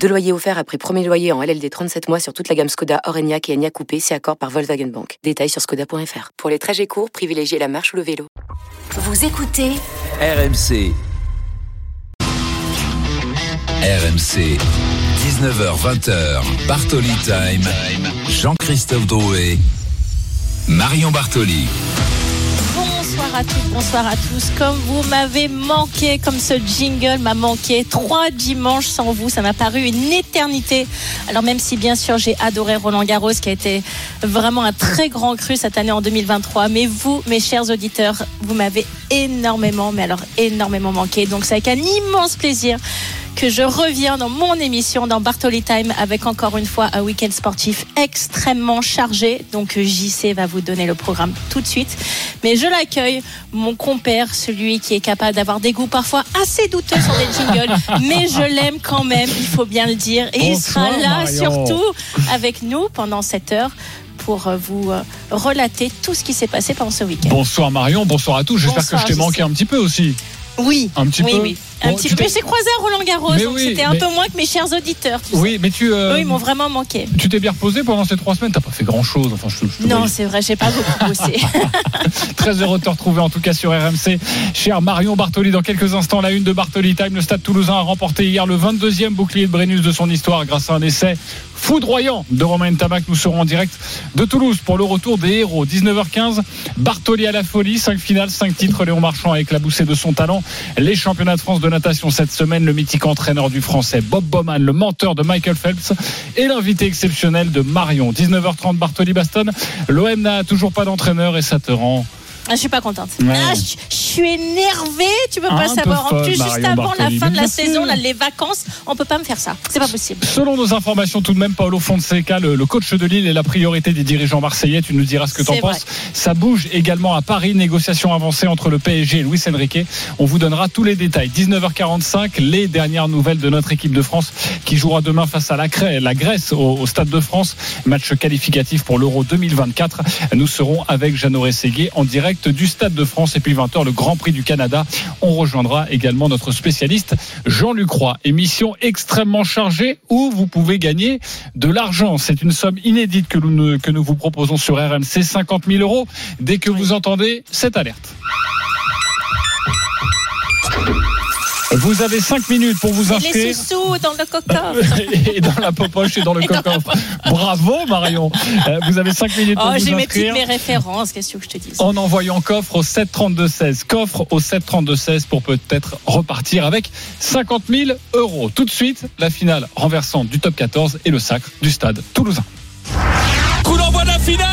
Deux loyers offerts après premier loyer en LLD 37 mois sur toute la gamme Skoda, Orenia et Enya Coupé, c'est accord par Volkswagen Bank. Détails sur skoda.fr. Pour les trajets courts, privilégiez la marche ou le vélo. Vous écoutez RMC. RMC. 19h20h. Bartoli Time. Jean-Christophe Drouet. Marion Bartoli. Bonsoir à toutes, bonsoir à tous. Comme vous m'avez manqué, comme ce jingle m'a manqué, trois dimanches sans vous, ça m'a paru une éternité. Alors même si bien sûr j'ai adoré Roland Garros, qui a été vraiment un très grand cru cette année en 2023, mais vous, mes chers auditeurs, vous m'avez énormément, mais alors énormément manqué. Donc c'est avec un immense plaisir que je reviens dans mon émission dans Bartoli Time avec encore une fois un week-end sportif extrêmement chargé. Donc JC va vous donner le programme tout de suite. Mais je l'accueille, mon compère, celui qui est capable d'avoir des goûts parfois assez douteux sur des jingles, mais je l'aime quand même, il faut bien le dire. Et il sera là Marion. surtout avec nous pendant cette heure pour euh, vous euh, relater tout ce qui s'est passé pendant ce week-end. Bonsoir Marion, bonsoir à tous. J'espère que je t'ai manqué un petit peu aussi. Oui, Un petit oui, peu oui. Un Bon, petit peu. j'ai croisé à Roland Garros, Mais donc oui, c'était un mais- peu moins que mes chers auditeurs. sais. Oui, mais tu, euh, Eux, ils m'ont vraiment manqué. tu t'es bien reposé pendant ces trois semaines? T'as pas fait grand chose. Enfin, je, je Non, c'est vrai, j'ai pas beaucoup bossé. Très heureux de te retrouver en tout cas sur RMC. Cher Marion Bartoli, dans quelques instants, la une de Bartoli Time. Le Stade Toulousain a remporté hier le 22e bouclier de Brennus de son histoire grâce à un essai foudroyant de Romain Tabac. Nous serons en direct de Toulouse pour le retour des héros. 19h15, Bartoli à la folie. 5 finales, 5 titres. Léon Marchand a éclaboussé de son talent. Les championnats de France de natation cette semaine. Le mythique entraîneur du français Bob Bowman, le menteur de Michael Phelps et l'invité exceptionnel de Marion. 19h30, Bartoli Baston. L'OM n'a toujours pas d'entraîneur et ça te rend Ah, je suis pas contente. Ouais. Ah, je, je suis énervée, tu peux Un pas savoir. En plus, juste avant la fin de la saison, là, les vacances, on peut pas me faire ça. C'est pas possible. Selon nos informations, tout de même, Paolo Fonseca, le, le coach de Lille, est la priorité des dirigeants marseillais. Tu nous diras ce que tu en C'est vrai. penses. Ça bouge également à Paris. Négociation avancée entre le PSG et Luis Enrique. On vous donnera tous les détails. 19h45, les dernières nouvelles de notre équipe de France qui jouera demain face à la, Grèce au, au Stade de France. Match qualificatif pour l'Euro 2024. Nous serons avec Jeannot Rességuier en direct du Stade de France. Et puis 20h, le Grand Prix du Canada. On rejoindra également notre spécialiste Jean-Luc Roy. Émission extrêmement chargée où vous pouvez gagner de l'argent. C'est une somme inédite que nous, que nous vous proposons sur RMC, 50 000 euros. Dès que vous entendez cette alerte. Vous avez 5 minutes pour vous Les inscrire. sous-sous dans le coca. et dans la popoche et dans le Et coffre. Bravo Marion. Euh, Vous avez 5 minutes pour Oh, vous j'ai mes petites inscrire. mes références, qu'est-ce que je te dis En envoyant coffre au 732-16. Coffre au 732-16 pour peut-être repartir avec 50 000 euros. Tout de suite, la finale renversante du top 14 et le sacre du stade toulousain. Coup d'envoi de la finale,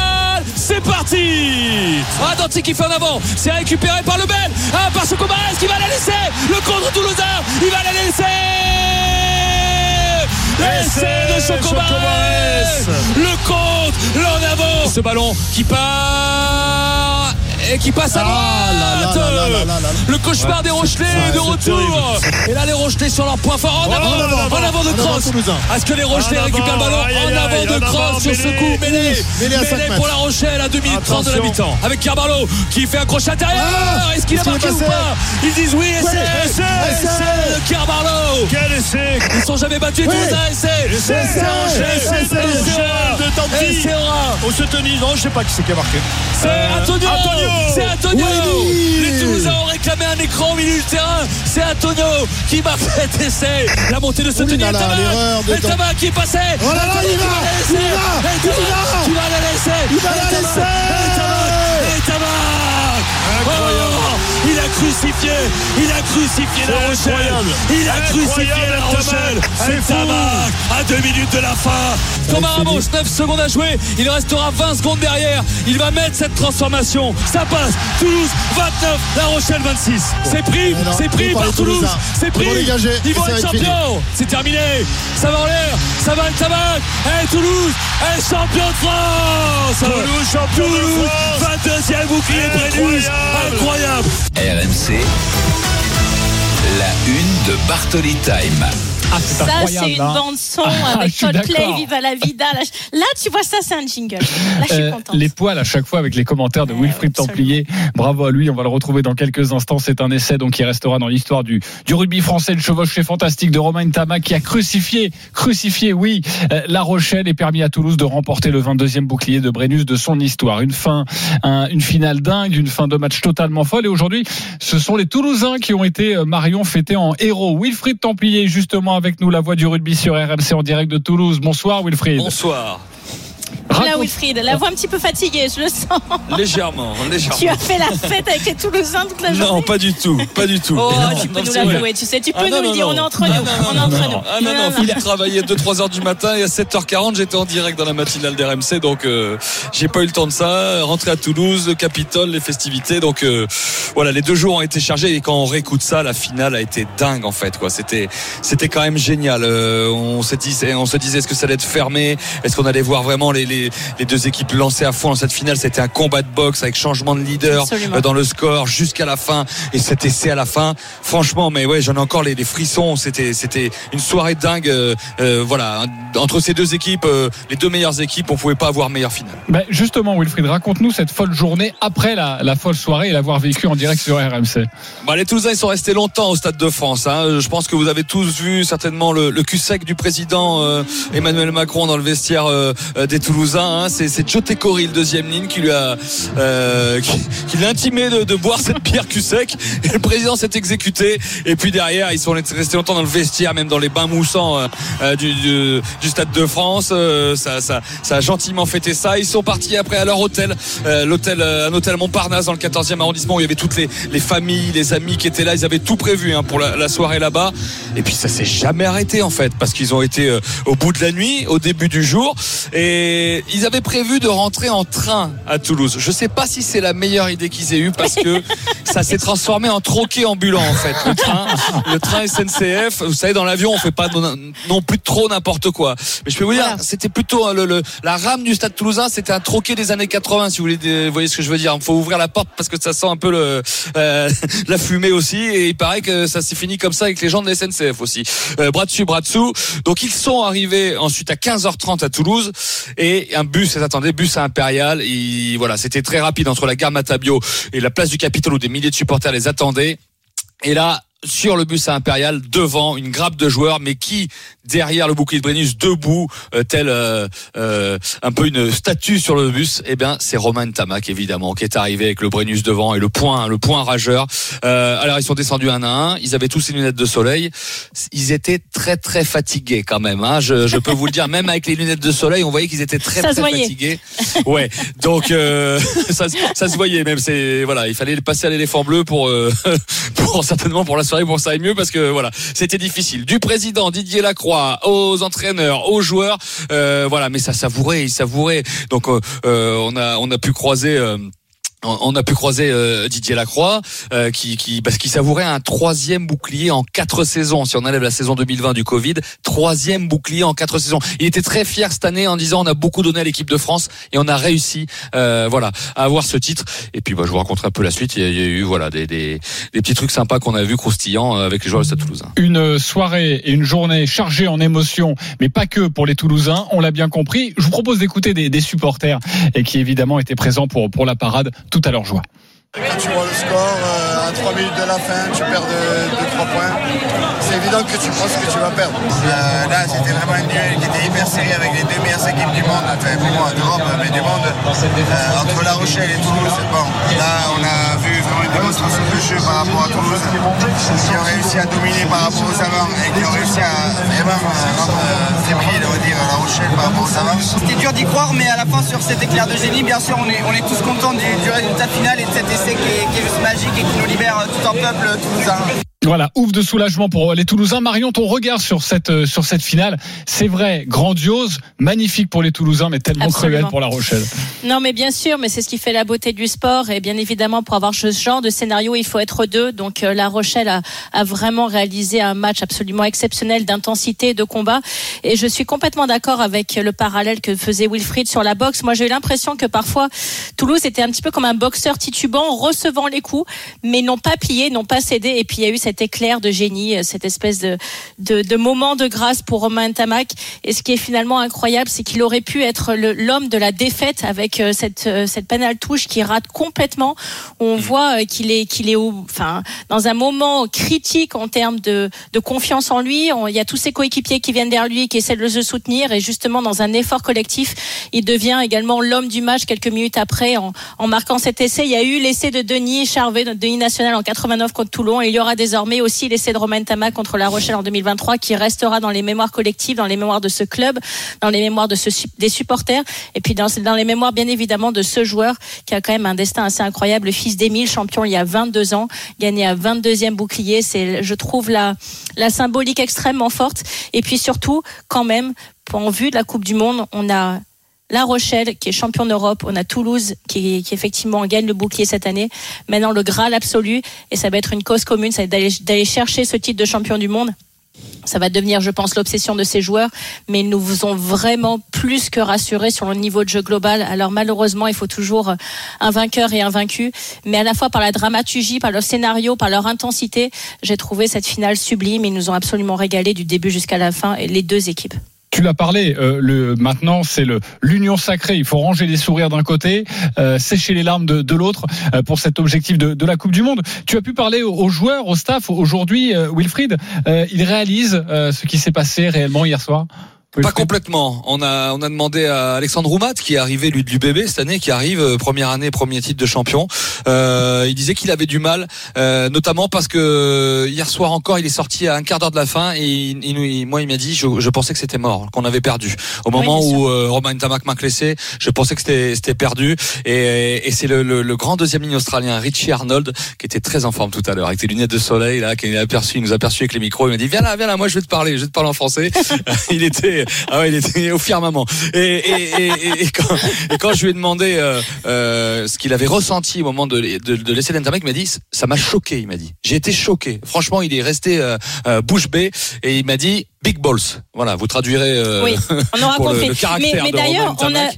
c'est parti Ah, Danti qui fait en avant, c'est récupéré par le Bel, ah, par Chocobares qui va la laisser, le contre Toulousain, il va la laisser. Essai de Le contre, l'en avant. Ce ballon qui part et qui passe à droite. Le cauchemar des Rochelais de retour. Et là les Rochelais sur leur point fort. En avant, en avant de Cross. Est-ce que les Rochelais récupèrent le ballon En avant de Cross sur ce coup. Mêlé pour la Rochelle à 2 minutes 30 de la mi-temps. Avec Carvalho qui fait un crochet intérieur Est-ce qu'il a marqué ou pas Ils disent oui essai Essai de Carvalho Quel essai. Ils sont jamais battus Toulousain essai Essai, essai, essai, de Tanti. Essai. On se tenise, non, je sais pas qui c'est qui a marqué. C'est Antonio, Antonio. C'est Antonio. Oui. Les Toulousains ont réclamé un écran au milieu du terrain. C'est Antonio qui marque cet essai. La montée de ce Ouh tenir là Et Tabac qui est passé Oh là là, il va, il va, il va. La laisser Il va la laisser. Et Tabac, Oh, il a crucifié, il a crucifié la Rochelle, incroyable. il a crucifié Incroyable, la Rochelle. C'est. Tabac, à deux minutes de la fin. Thomas Ramos, 9 secondes à jouer, il restera 20 secondes derrière, il va mettre cette transformation, ça passe, Toulouse 29, La Rochelle 26. C'est pris, non, c'est pris par Toulouse, c'est pris, ils vont être champions, c'est terminé, ça va en l'air, ça va le tabac, et Toulouse. Est champion de France. Toulouse, champion de Toulouse, France. 22e bouclier RMC, la une de Bartoli Time. Ah, Ça, c'est une hein. bande son Ah, avec Coldplay. Viva la Vida. Là, tu vois, ça, c'est un jingle. Là, je suis Euh, les poils à chaque fois avec les commentaires de Ouais, Wilfried. Templier. Bravo à lui, on va le retrouver dans quelques instants. C'est un essai donc qui restera dans l'histoire du, du rugby français, le chevauché fantastique de Romain Tama qui a crucifié, crucifié, oui, euh, La Rochelle et permis à Toulouse de remporter le 22e bouclier de Brennus de son histoire. Une fin, un- une finale dingue, une fin de match totalement folle. Et aujourd'hui, ce sont les Toulousains qui ont été euh, Marion fêtés en héros. Wilfried Templier justement avec nous, la voix du rugby sur RMC en direct de Toulouse. Bonsoir Wilfried. Bonsoir. Là, Wilfried, la voix un petit peu fatiguée, je le sens. Légèrement, légèrement. Tu as fait la fête avec les Toulousains toute la journée. Non, pas du tout, pas du tout. Oh, Non, tu peux non, nous l'avouer, tu sais, tu peux Ah, nous non, le dire, on est entre Ah, nous. on est entre nous. Ah non, non, Philippe travaillait 2-3 heures du matin et à 7h40 j'étais en direct dans la matinale d'RMC donc euh, j'ai pas eu le temps de ça. Rentrer à Toulouse, le Capitole, les festivités donc euh, voilà les deux jours ont été chargés et quand on réécoute ça la finale a été dingue en fait quoi. C'était c'était quand même génial. Euh, on s'est dit on se disait est-ce que ça allait être fermé? Est-ce qu'on allait voir vraiment les, les, les deux équipes lancées à fond dans cette finale C'était un combat de boxe avec changement de leader Absolument. euh, dans le score jusqu'à la fin et cet essai à la fin. Franchement, mais ouais, j'en ai encore les, les frissons. C'était c'était une soirée dingue. euh, euh, voilà, entre ces deux équipes, euh, les deux meilleures équipes, on pouvait pas avoir meilleure finale. Ben, justement, Wilfried, raconte-nous cette folle journée après la, la folle soirée et l'avoir vécue en direct sur RMC. Bah, les Toulousains ils sont restés longtemps au Stade de France. Hein. Je pense que vous avez tous vu certainement le, le cul sec du président euh, Emmanuel Macron dans le vestiaire des Toulousains. Hein. C'est, c'est Tecori, le deuxième ligne, qui lui a euh, qui, qui l'a intimé de, de boire cette bière cul sec. Et le président s'est exécuté. Et puis derrière, ils sont restés longtemps dans le vestiaire, même dans les bains moussants euh, euh, du, du, du Stade de France. Euh, ça, ça, ça a gentiment fêté ça. Ils sont partis après à leur hôtel, euh, l'hôtel, euh, un hôtel Montparnasse dans le 14e arrondissement où il y avait toutes les, les familles, les amis qui étaient là. Ils avaient tout prévu hein, pour la, la soirée là-bas. Et puis ça s'est jamais arrêté en fait parce qu'ils ont été au bout de la nuit, au début du jour, et ils avaient prévu de rentrer en train à Toulouse. Je sais pas si c'est la meilleure idée qu'ils aient eue parce que ça s'est transformé en troquet ambulant en fait. Le train, le train SNCF. Vous savez, dans l'avion, on fait pas non, non plus trop n'importe quoi. Mais je peux vous dire, Voilà. c'était plutôt euh, le, le- la rame du Stade Toulousain. C'était un troquet des années 80, si vous voulez, vous voyez ce que je veux dire. Il faut ouvrir la porte parce que ça sent un peu le, euh, la fumée aussi. Et il paraît que ça s'est fini comme ça avec les gens de la SNCF aussi. Euh, bras dessus, bras dessous. Donc ils sont arrivés ensuite à 15h30 à Toulouse et un bus les attendait, bus à Impérial. Voilà, c'était très rapide entre la gare Matabio et la place du Capitole où des milliers de supporters les attendaient. Et là, sur le bus à Impérial, devant une grappe de joueurs, mais qui derrière le bouclier de Brennus, debout, euh, tel euh, euh, un peu une statue sur le bus, eh bien c'est Romain Tamac évidemment qui est arrivé avec le Brennus devant et le point, le point rageur. Euh, alors ils sont descendus un à un, ils avaient tous les lunettes de soleil, ils étaient très très fatigués quand même. Hein. Je, je peux vous le dire, même avec les lunettes de soleil, on voyait qu'ils étaient très Ça très fatigués. Ouais, donc euh, ça, ça se voyait même. C'est voilà, il fallait passer à l'éléphant bleu pour euh, pour certainement pour la soirée pour que ça mieux parce que voilà, c'était difficile. Du président Didier Lacroix aux entraîneurs, aux joueurs, euh, voilà, mais ça savourait, il savourait. Donc euh, euh, on a on a pu croiser. On a pu croiser euh, Didier Lacroix euh, qui, qui parce qu'il savourait un troisième bouclier en quatre saisons. Si on enlève la saison 2020 du Covid, troisième bouclier en quatre saisons. Il était très fier cette année en disant on a beaucoup donné à l'équipe de France et on a réussi, euh, voilà, à avoir ce titre. Et puis bah, je vous raconterai un peu la suite. Il y a, eu voilà des, des, des petits trucs sympas qu'on a vu croustillants euh, avec les joueurs de Stade Toulousain. Une soirée et une journée chargée en émotions, mais pas que pour les Toulousains, on l'a bien compris. Je vous propose d'écouter des, des supporters et qui évidemment étaient présents pour, pour la parade, tout à leur joie. Quand tu vois le score, euh, à 3 minutes de la fin, tu perds de 3 points. C'est évident que tu penses que tu vas perdre. Euh, là, c'était vraiment un duel qui était hyper serré avec les deux meilleures équipes du monde, enfin pour moi d'Europe, mais du monde. Euh, entre La Rochelle et Toulouse, bon, là on a vu vraiment une démonstration de jeu par rapport à Toulouse, qui ont réussi à dominer par rapport aux avants et qui ont réussi à vraiment rendre euh, fébrile, on va dire, La Rochelle par rapport aux avants. C'était dur d'y croire, mais à la fin, sur cet éclair de génie, bien sûr, on est, on est tous contents du, du résultat final et de cet essai qui est, juste magique et qui nous libère tout un peuple toulousain. Voilà, ouf de soulagement pour les Toulousains. Marion, ton regard sur cette, euh, sur cette finale, c'est vrai, grandiose, magnifique pour les Toulousains, mais tellement Absolument. cruel pour La Rochelle. Non, mais bien sûr, mais c'est ce qui fait la beauté du sport. Et bien évidemment, pour avoir ce genre de scénario, il faut être deux. Donc, euh, La Rochelle a, a vraiment réalisé un match absolument exceptionnel d'intensité de combat. Et je suis complètement d'accord avec le parallèle que faisait Wilfried sur la boxe. Moi, j'ai eu l'impression que parfois, Toulouse était un petit peu comme un boxeur titubant, recevant les coups, mais n'ont pas plié, n'ont pas cédé. Et puis, il y a eu cette cet éclair de génie, euh, cette espèce de, de, de moment de grâce pour Romain Tamac. Et ce qui est finalement incroyable, c'est qu'il aurait pu être l'homme de la défaite avec euh, cette, euh, cette pénale touche qui rate complètement. On voit euh, qu'il est, qu'il est au, enfin, dans un moment critique en termes de, de confiance en lui. On- Il y a tous ses coéquipiers qui viennent derrière lui, qui essaient de le soutenir. Et justement, dans un effort collectif, il devient également l'homme du match quelques minutes après en, en marquant cet essai. Il y a eu l'essai de Denis Charvet, notre Denis national en 89 contre Toulon. Et il y aura désormais aussi l'essai de Romain Tamac contre La Rochelle en 2023 qui restera dans les mémoires collectives, dans les mémoires de ce club, dans les mémoires des supporters et puis dans, dans les mémoires bien évidemment de ce joueur qui a quand même un destin assez incroyable, le fils d'Émile, champion il y a 22 ans, gagné à 22e bouclier. C'est, je trouve, la, la symbolique extrêmement forte. Et puis surtout, quand même, en vue de la Coupe du Monde, on a la Rochelle, qui est champion d'Europe. On a Toulouse, qui, qui effectivement gagne le bouclier cette année. Maintenant, le Graal absolu, et ça va être une cause commune, ça va être d'aller, chercher ce titre de champion du monde. Ça va devenir, je pense, l'obsession de ces joueurs, mais ils nous ont vraiment plus que rassurés sur le niveau de jeu global. Alors malheureusement, il faut toujours un vainqueur et un vaincu, mais à la fois par la dramaturgie, par leur scénario, par leur intensité, j'ai trouvé cette finale sublime. Ils nous ont absolument régalé du début jusqu'à la fin, les deux équipes. Tu l'as parlé, euh, le, maintenant c'est l'union sacrée. Il faut ranger les sourires d'un côté, euh, sécher les larmes de, l'autre euh, pour cet objectif de, la Coupe du Monde. Tu as pu parler aux, joueurs, au staff. Aujourd'hui, Wilfried, il réalise ce qui s'est passé réellement hier soir? Pas complètement. On a on a demandé à Alexandre Roumat qui est arrivé lui de l'UBB cette année, qui arrive euh, première année, premier titre de champion. Euh, il disait qu'il avait du mal, euh, notamment parce que hier soir encore, il est sorti à un quart d'heure de la fin et il, il moi il m'a dit, je, je pensais que c'était mort, qu'on avait perdu. Au moment où euh, Romain Tamac m'a laissé, je pensais que c'était c'était perdu. Et, et c'est le, le, le grand deuxième ligne australien Richie Arnold qui était très en forme tout à l'heure avec ses lunettes de soleil là, qui nous a aperçu, il nous a aperçu avec les micros. Il m'a dit viens là, viens là, moi je vais te parler, je vais te parler en français. il était ah ouais, il était au firmament. Et, et, et, et, quand, et quand je lui ai demandé euh, euh, ce qu'il avait ressenti au moment de, de, de laisser l'Intermec, il m'a dit ça m'a choqué. Il m'a dit j'ai été choqué. Franchement, il est resté euh, euh, bouche bée et il m'a dit big balls. Voilà, vous traduirez euh, Oui, on aura pour le- compris. le caractère mais d'ailleurs, on a,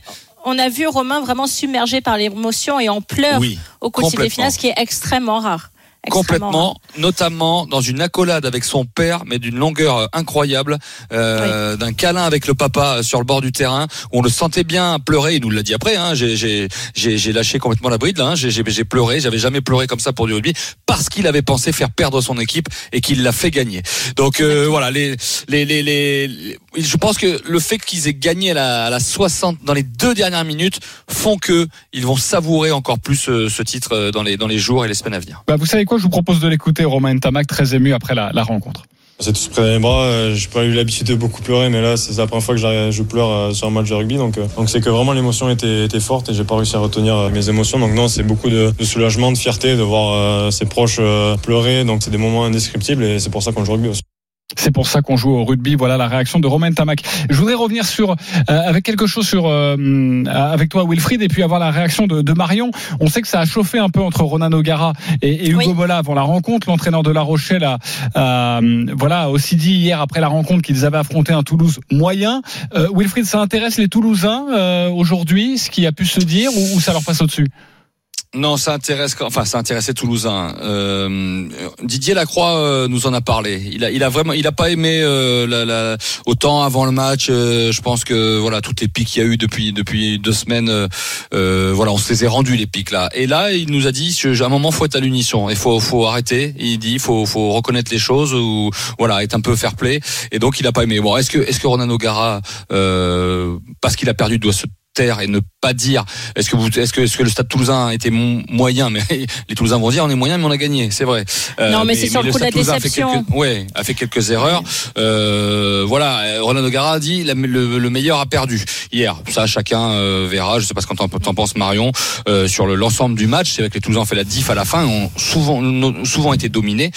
on a vu Romain vraiment submergé par l'émotion et en pleurs Oui, au quotidien des finales, ce qui est extrêmement rare. Complètement, notamment dans une accolade avec son père, mais d'une longueur euh, incroyable, euh, d'un câlin avec le papa euh, sur le bord du terrain, où on le sentait bien pleurer. Il nous l'a dit après. Hein, j'ai, j'ai, j'ai, j'ai lâché complètement la bride. Là, hein, j'ai, j'ai, j'ai pleuré. J'avais jamais pleuré comme ça pour du rugby parce qu'il avait pensé faire perdre son équipe et qu'il l'a fait gagner. Donc euh, voilà, les, les, les, les, les- je pense que le fait qu'ils aient gagné à la, à la 60 dans les deux dernières minutes font que ils vont savourer encore plus euh, ce titre dans les dans les jours et les semaines à venir. Bah, vous savez quoi? Je vous propose de l'écouter, Romain Tamac, très ému après la, rencontre. C'est tous près les bras. euh, J'ai pas eu l'habitude de beaucoup pleurer, mais là, c'est la première fois que je pleure euh, sur un match de rugby. Donc, euh, donc c'est que vraiment l'émotion était, forte et j'ai pas réussi à retenir mes émotions. Donc non, c'est beaucoup de, de soulagement, de fierté de voir ses proches pleurer. Donc c'est des moments indescriptibles et c'est pour ça qu'on joue rugby aussi. C'est pour ça qu'on joue au rugby. Voilà la réaction de Romain Tamac. Je voudrais revenir sur euh, avec quelque chose sur euh, avec toi Wilfried et puis avoir la réaction de, de Marion. On sait que ça a chauffé un peu entre Ronan O'Gara et, et Hugo Oui. Mola avant la rencontre. L'entraîneur de La Rochelle a, a, euh, voilà aussi dit hier après la rencontre qu'ils avaient affronté un Toulouse moyen. Euh, Wilfried, ça intéresse les Toulousains euh, aujourd'hui, ce qui a pu se dire ou, ou ça leur passe au-dessus? Non, ça intéresse, enfin, ça intéressait Toulousain. Euh, Didier Lacroix euh, nous en a parlé. Il a, vraiment, il a pas aimé euh, autant avant le match. je pense que voilà, toutes les pics qu'il y a eu depuis depuis deux semaines, voilà, on se les est rendus les pics là. Et là, il nous a dit, à un moment, faut être à l'unisson. Il faut, faut arrêter. Il dit, faut, faut reconnaître les choses ou voilà, être un peu fair play. Et donc, il a pas aimé. Bon, est-ce que, est-ce que Ronan O'Gara, parce qu'il a perdu, doit se taire et ne pas dire est-ce que vous est-ce que est-ce que le stade toulousain était moyen? Mais les toulousains vont dire on est moyen mais on a gagné c'est vrai. Euh, Non, mais c'est sur le coup de la Toulousain a fait déception. quelques- ouais a fait quelques erreurs. Euh, voilà Roland O'Gara a dit la- le, le meilleur a perdu hier. Ça chacun euh, verra. Je sais pas ce qu'en t'en penses Marion. Euh, sur le- l'ensemble du match c'est vrai que les toulousains ont fait la diff à la fin ont souvent souvent été dominés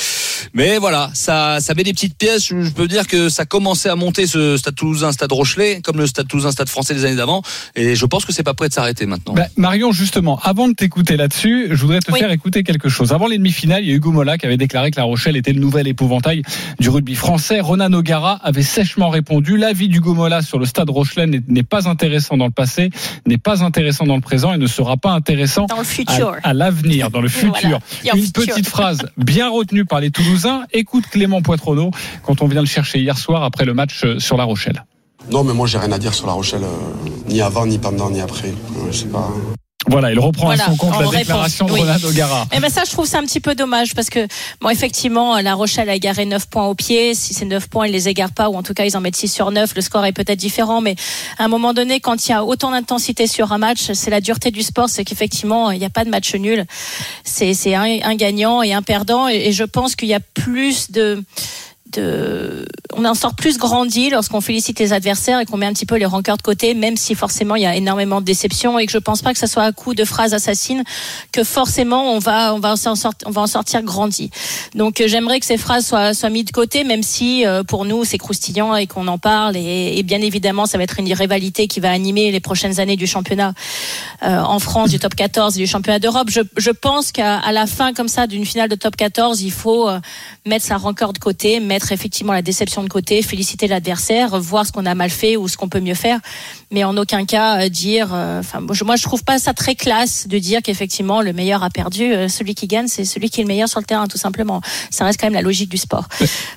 mais voilà ça ça met des petites pièces je, peux dire que ça commençait à monter ce stade toulousain stade Rochelet comme le stade toulousain stade français des années d'avant et je pense que c'est pas prêt de s'arrêter maintenant Bah, Marion, justement, avant de t'écouter là-dessus, je voudrais te Oui. faire écouter quelque chose. Avant les demi-finales, il y a Hugo Mola qui avait déclaré que La Rochelle était le nouvel épouvantail du rugby français. Ronan O'Gara avait sèchement répondu l'avis d'Hugo Mola sur le stade Rochelet n'est- pas intéressant dans le passé, n'est pas intéressant dans le présent et ne sera pas intéressant Dans le à, futur. à l'avenir, dans le futur. Voilà. Une future. petite phrase bien retenue par les Toulousains Toulousains. Écoute Clément Poitronneau quand on vient le chercher hier soir après le match euh, sur La Rochelle. Non, mais moi j'ai rien à dire sur La Rochelle, euh, ni avant, ni pendant, ni après. Euh, je sais pas. Voilà, il reprend Voilà, à son compte la déclaration de Oui. Ronald O'Gara. Eh ben ça, je trouve ça un petit peu dommage parce que, bon, effectivement, La Rochelle a égaré 9 points au pied. Si ces 9 points, ils les égarent pas, ou en tout cas, ils en mettent 6 sur 9, le score est peut-être différent. Mais à un moment donné, quand il y a autant d'intensité sur un match, c'est la dureté du sport, c'est qu'effectivement, il n'y a pas de match nul. C'est c'est un, un gagnant et un perdant. Et, et je pense qu'il y a plus de de, on en sort plus grandi lorsqu'on félicite les adversaires et qu'on met un petit peu les rancœurs de côté, même si forcément il y a énormément de déceptions et que je pense pas que ça soit à coup de phrases assassines que forcément on va, on va, en, sortir, on grandi. Donc euh, j'aimerais que ces phrases soient, soient mises de côté, même si euh, pour nous c'est croustillant et qu'on en parle et, bien évidemment ça va être une rivalité qui va animer les prochaines années du championnat euh, en France, du top 14 et du championnat d'Europe. Je, je pense qu'à la fin comme ça d'une finale de top 14, il faut mettre sa rancœur de côté, effectivement la déception de côté, féliciter l'adversaire, voir ce qu'on a mal fait ou ce qu'on peut mieux faire, mais en aucun cas euh, dire. euh, Enfin, moi, je- moi je trouve pas ça très classe de dire qu'effectivement le meilleur a perdu. Euh, Celui qui gagne, c'est celui qui est le meilleur sur le terrain, tout simplement. Ça reste quand même la logique du sport.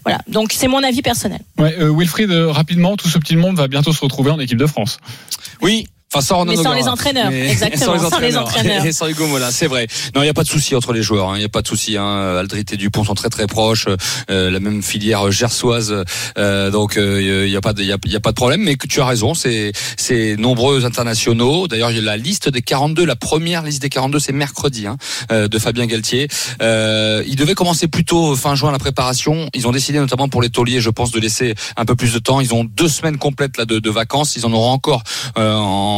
Voilà. Donc c'est mon avis personnel. Ouais, euh, Wilfried, euh, rapidement, tout ce petit monde va bientôt se retrouver en équipe de France. Oui. Enfin, sans Mais sans O'Gara. les entraîneurs, exactement, sans les entraîneurs. Et sans Hugo Mola, c'est vrai. Non, il n'y a pas de souci entre les joueurs. hein. Il n'y a pas de souci. Hein. Aldrit et Dupont sont très très proches. Euh, la même filière gersoise. Euh, donc euh, il n'y a pas de, il y a, a pas de problème. Mais que tu as raison, c'est c'est nombreux internationaux. D'ailleurs, la liste des 42. La première liste des 42, c'est mercredi hein, euh, de Fabien Galtier. Euh, il devait commencer plus tôt fin juin la préparation. Ils ont décidé notamment pour les tauliers, je pense, de laisser un peu plus de temps. Ils ont deux semaines complètes là de, de vacances. Ils en auront encore euh,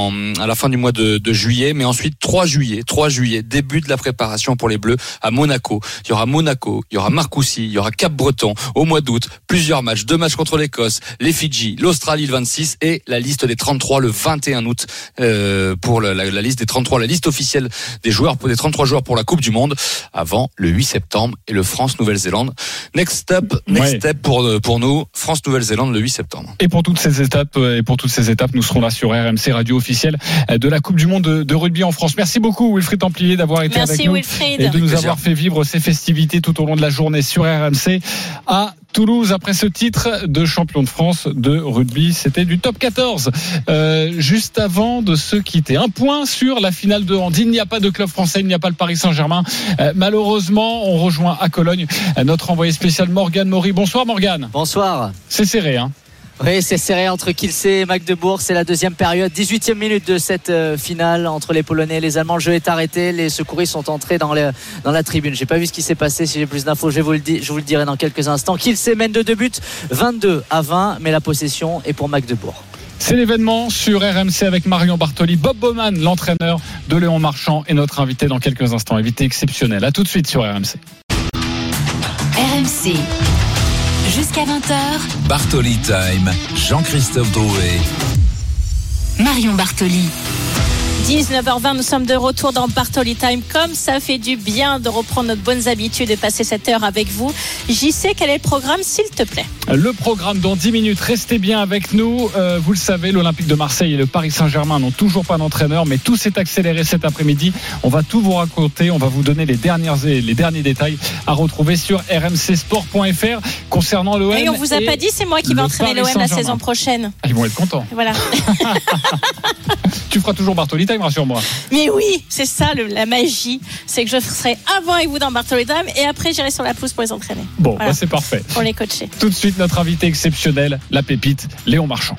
en, à la fin du mois de, de juillet, mais ensuite 3 juillet, 3 juillet, début de la préparation pour les Bleus à Monaco. Il y aura Monaco, il y aura Marcoussis, il y aura Cap-Breton au mois d'août. Plusieurs matchs, deux matchs contre l'Écosse, les Fidji, l'Australie le 26 et la liste des 33 le 21 août euh, pour la, la- la liste des 33, la liste officielle des joueurs, pour des 33 joueurs pour la Coupe du Monde avant le 8 septembre et le France-Nouvelle-Zélande. Next step, next Ouais. step pour, pour nous, France-Nouvelle-Zélande le 8 septembre. Et pour toutes ces étapes, euh, et pour toutes ces étapes, nous serons là sur RMC Radio officielle euh, de la Coupe du Monde de, de rugby en France. Merci beaucoup Wilfried Templier d'avoir été Merci avec nous Wilfried. et de nous avoir fait vivre ces festivités tout au long de la journée sur RMC à Toulouse après ce titre de champion de France de rugby. C'était du top 14. Euh, juste avant de se quitter, un point sur la finale de hand. Il n'y a pas de club français, il n'y a pas le Paris Saint-Germain. Euh, malheureusement, on rejoint à Cologne notre envoyé spécial Morgane Maury. Bonsoir Morgane. Bonsoir. C'est serré, hein Oui, c'est serré entre Kielce et Magdebourg. C'est la deuxième période, 18e minute de cette euh, finale entre les Polonais et les Allemands. Le jeu est arrêté. Les secouristes sont entrés dans, le- dans la tribune. J'ai pas vu ce qui s'est passé. Si j'ai plus d'infos, je, vais vous le di- je vous le dirai dans quelques instants. Kielce mène de deux buts, 22 à 20, mais la possession est pour Magdebourg. C'est l'événement sur RMC avec Marion Bartoli, Bob Bowman, l'entraîneur de Léon Marchand, et notre invité dans quelques instants. Invité exceptionnel. À tout de suite sur RMC. RMC. Jusqu'à 20h, Bartoli Time, Jean-Christophe Drouet. Marion Bartoli. 19h20, nous sommes de retour dans Bartoli Time. Comme ça fait du bien de reprendre notre bonnes habitudes et passer cette heure avec vous. J'y sais quel est le programme, s'il te plaît? Le programme dans 10 minutes. Restez bien avec nous. Euh, vous le savez, l'Olympique de Marseille et le Paris Saint-Germain n'ont toujours pas d'entraîneur, mais tout s'est accéléré cet après-midi. On va tout vous raconter. On va vous donner les, dernières, les derniers détails à retrouver sur rmcsport.fr concernant l'OM. Et on vous a pas dit, c'est moi qui vais entraîner l'OM la saison prochaine. Ah, Ils vont être contents. Voilà. Tu feras toujours Bartoli Time, rassure-moi. Mais oui, c'est ça le- la magie. C'est que je serai avant avec vous dans Bartoli Time et après j'irai sur la pousse pour les entraîner. Bon, Voilà. bah, c'est parfait. Pour les coacher. Tout de suite, notre invité exceptionnel, la pépite, Léon Marchand.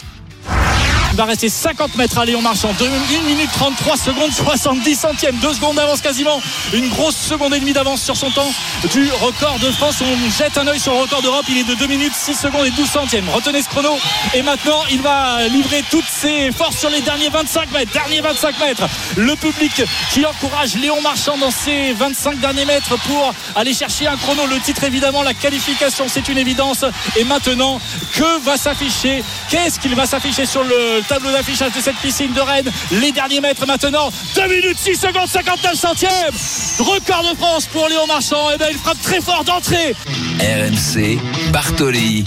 Il va rester 50 mètres à Léon Marchand. 1 minute 33 secondes, 70 centièmes. 2 secondes d'avance quasiment. Une grosse seconde et demie d'avance sur son temps du record de France. On jette un œil sur le record d'Europe. Il est de 2 minutes 6 secondes et 12 centièmes. Retenez ce chrono. Et maintenant, il va livrer toutes ses forces sur les derniers 25 mètres. Derniers 25 mètres. Le public qui encourage Léon Marchand dans ses 25 derniers mètres pour aller chercher un chrono. Le titre, évidemment, la qualification, c'est une évidence. Et maintenant, que va s'afficher Qu'est-ce qu'il va s'afficher sur le tableau d'affichage de cette piscine de Rennes Les derniers mètres maintenant. 2 minutes 6 secondes 59 centièmes. Record de France pour Léon Marchand. Et bien, il frappe très fort d'entrée. RMC, Bartoli,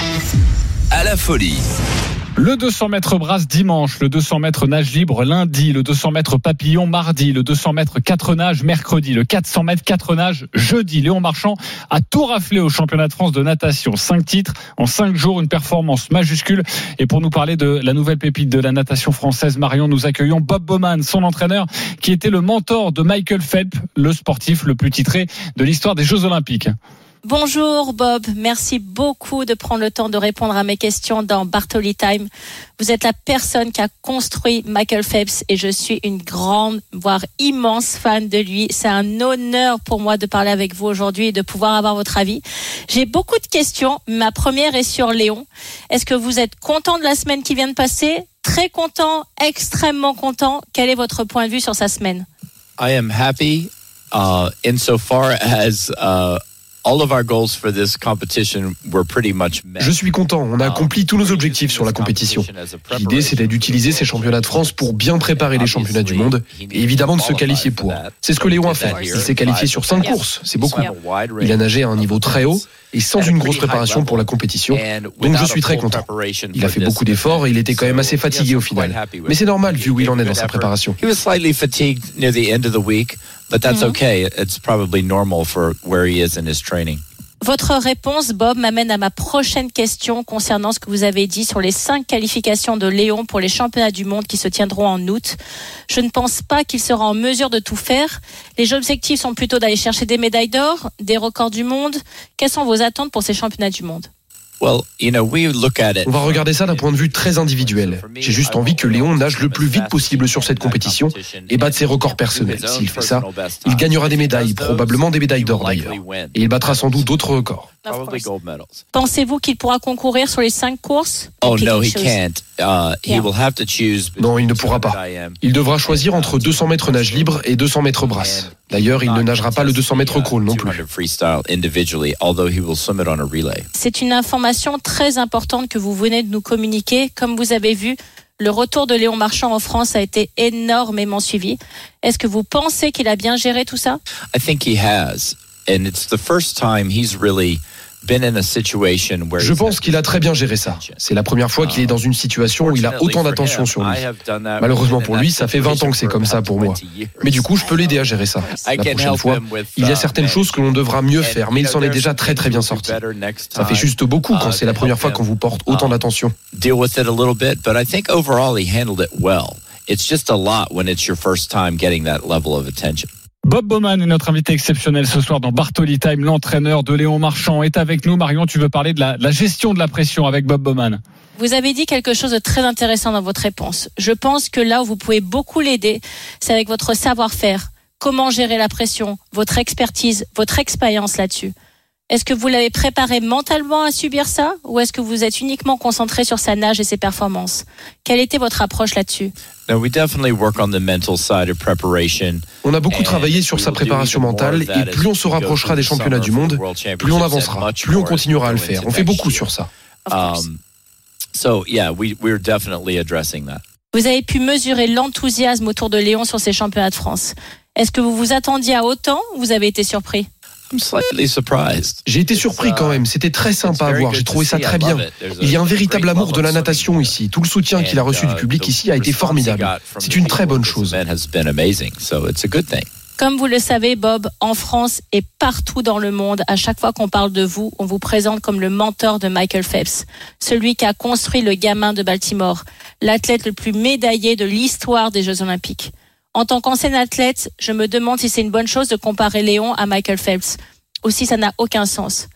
à la folie. Le 200 mètres brasse dimanche, le 200 mètres nage libre lundi, le 200 mètres papillon mardi, le 200 mètres 4 nage mercredi, le 400 mètres 4 nage jeudi. Léon Marchand a tout raflé au championnat de France de natation. 5 titres en 5 jours, une performance majuscule. Et pour nous parler de la nouvelle pépite de la natation française, Marion, nous accueillons Bob Bowman, son entraîneur, qui était le mentor de Michael Phelps, le sportif le plus titré de l'histoire des Jeux Olympiques. Bonjour Bob, merci beaucoup de prendre le temps de répondre à mes questions dans Bartoli Time. Vous êtes la personne qui a construit Michael Phelps et je suis une grande, voire immense fan de lui. C'est un honneur pour moi de parler avec vous aujourd'hui et de pouvoir avoir votre avis. J'ai beaucoup de questions. Ma première est sur Léon. Est-ce que vous êtes content de la semaine qui vient de passer? Très content, extrêmement content. Quel est votre point de vue sur sa semaine? Uh, je suis content, on a accompli tous nos objectifs sur la compétition. L'idée, c'était d'utiliser ces championnats de France pour bien préparer les championnats du monde et évidemment de se qualifier pour. C'est ce que Léon a fait. Il s'est qualifié sur cinq courses, c'est beaucoup. Il a nagé à un niveau très haut et sans une grosse préparation pour la compétition. Donc je suis très content. Il a fait beaucoup d'efforts et il était quand même assez fatigué au final. Mais c'est normal vu où il en est dans sa préparation. But that's mm-hmm. okay. It's probably normal for where he is in his training. Votre réponse, Bob, m'amène à ma prochaine question concernant ce que vous avez dit sur les cinq qualifications de Léon pour les championnats du monde qui se tiendront en août. Je ne pense pas qu'il sera en mesure de tout faire. Les objectifs sont plutôt d'aller chercher des médailles d'or, des records du monde. Quelles sont vos attentes pour ces championnats du monde? On va regarder ça d'un point de vue très individuel. J'ai juste envie que Léon nage le plus vite possible sur cette compétition et batte ses records personnels. S'il fait ça, il gagnera des médailles, probablement des médailles d'or d'ailleurs. Et il battra sans doute d'autres records. Pensez-vous qu'il pourra concourir sur les cinq courses Oh no, he can't. Uh, non, il ne pourra pas. Il devra choisir entre 200 mètres nage libre et 200 mètres brasse. D'ailleurs, il ne nagera pas le 200 mètres crawl non plus. C'est une information très importante que vous venez de nous communiquer. Comme vous avez vu, le retour de Léon Marchand en France a été énormément suivi. Est-ce que vous pensez qu'il a bien géré tout ça? I think he has. And it's the first time he's really je pense qu'il a très bien géré ça. C'est la première fois qu'il est dans une situation où il a autant d'attention sur lui. Malheureusement pour lui, ça fait 20 ans que c'est comme ça pour moi. Mais du coup, je peux l'aider à gérer ça. La prochaine fois, il y a certaines choses que l'on devra mieux faire, mais il s'en est déjà très très bien sorti. Ça fait juste beaucoup quand c'est la première fois qu'on vous porte autant d'attention. It's just a lot when it's your first time getting that level of attention. Bob Bowman est notre invité exceptionnel ce soir dans Bartoli Time. L'entraîneur de Léon Marchand est avec nous. Marion, tu veux parler de la, gestion de la pression avec Bob Bowman? Vous avez dit quelque chose de très intéressant dans votre réponse. Je pense que là où vous pouvez beaucoup l'aider, c'est avec votre savoir-faire. Comment gérer la pression, votre expertise, votre expérience là-dessus. Est-ce que vous l'avez préparé mentalement à subir ça ou est-ce que vous êtes uniquement concentré sur sa nage et ses performances? Quelle était votre approche là-dessus? On a beaucoup travaillé sur sa préparation mentale et plus on se rapprochera des championnats du monde, plus on avancera, plus on continuera à le faire. On fait beaucoup sur ça. Um, vous avez pu mesurer l'enthousiasme autour de Léon sur ces championnats de France. Est-ce que vous vous attendiez à autant ou vous avez été surpris? J'ai été surpris quand même, c'était très sympa à voir, j'ai trouvé ça très bien. Il y a un véritable amour de la natation ici. Tout le soutien qu'il a reçu du public ici a été formidable. C'est une très bonne chose. Comme vous le savez, Bob, en France et partout dans le monde, à chaque fois qu'on parle de vous, on vous présente comme le mentor de Michael Phelps, celui qui a construit le gamin de Baltimore, l'athlète le plus médaillé de l'histoire des Jeux Olympiques. En tant qu'ancien athlète, je me demande si c'est une bonne chose de comparer Léon à Michael Phelps. Aussi, ça n'a aucun sens.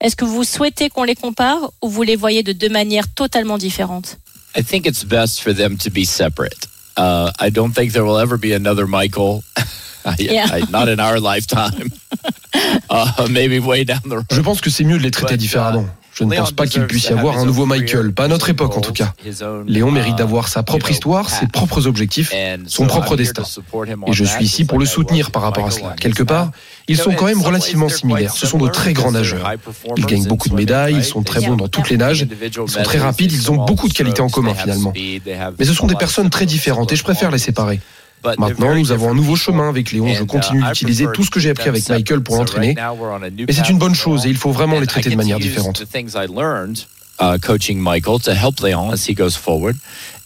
Est-ce que vous souhaitez qu'on les compare ou vous les voyez de deux manières totalement différentes? I think it's best for them to be separate. Uh, I don't think there will ever be another Michael. yeah. not in our lifetime. uh, maybe way down the road. Je pense que c'est mieux de les traiter différemment. Je ne pense pas qu'il puisse y avoir un nouveau Michael, pas à notre époque en tout cas. Léon mérite d'avoir sa propre histoire, ses propres objectifs, son propre destin. Et je suis ici pour le soutenir par rapport à cela. Quelque part, ils sont quand même relativement similaires. Ce sont de très grands nageurs. Ils gagnent beaucoup de médailles, ils sont très bons dans toutes les nages, ils sont très rapides, ils ont beaucoup de qualités en commun finalement. Mais ce sont des personnes très différentes et je préfère les séparer. Maintenant, nous avons un nouveau chemin avec Léon. Je continue d'utiliser tout ce que j'ai appris avec Michael pour l'entraîner. Mais c'est une bonne chose et il faut vraiment les traiter de manière différente. uh, coaching Michael to help Leon as he goes forward.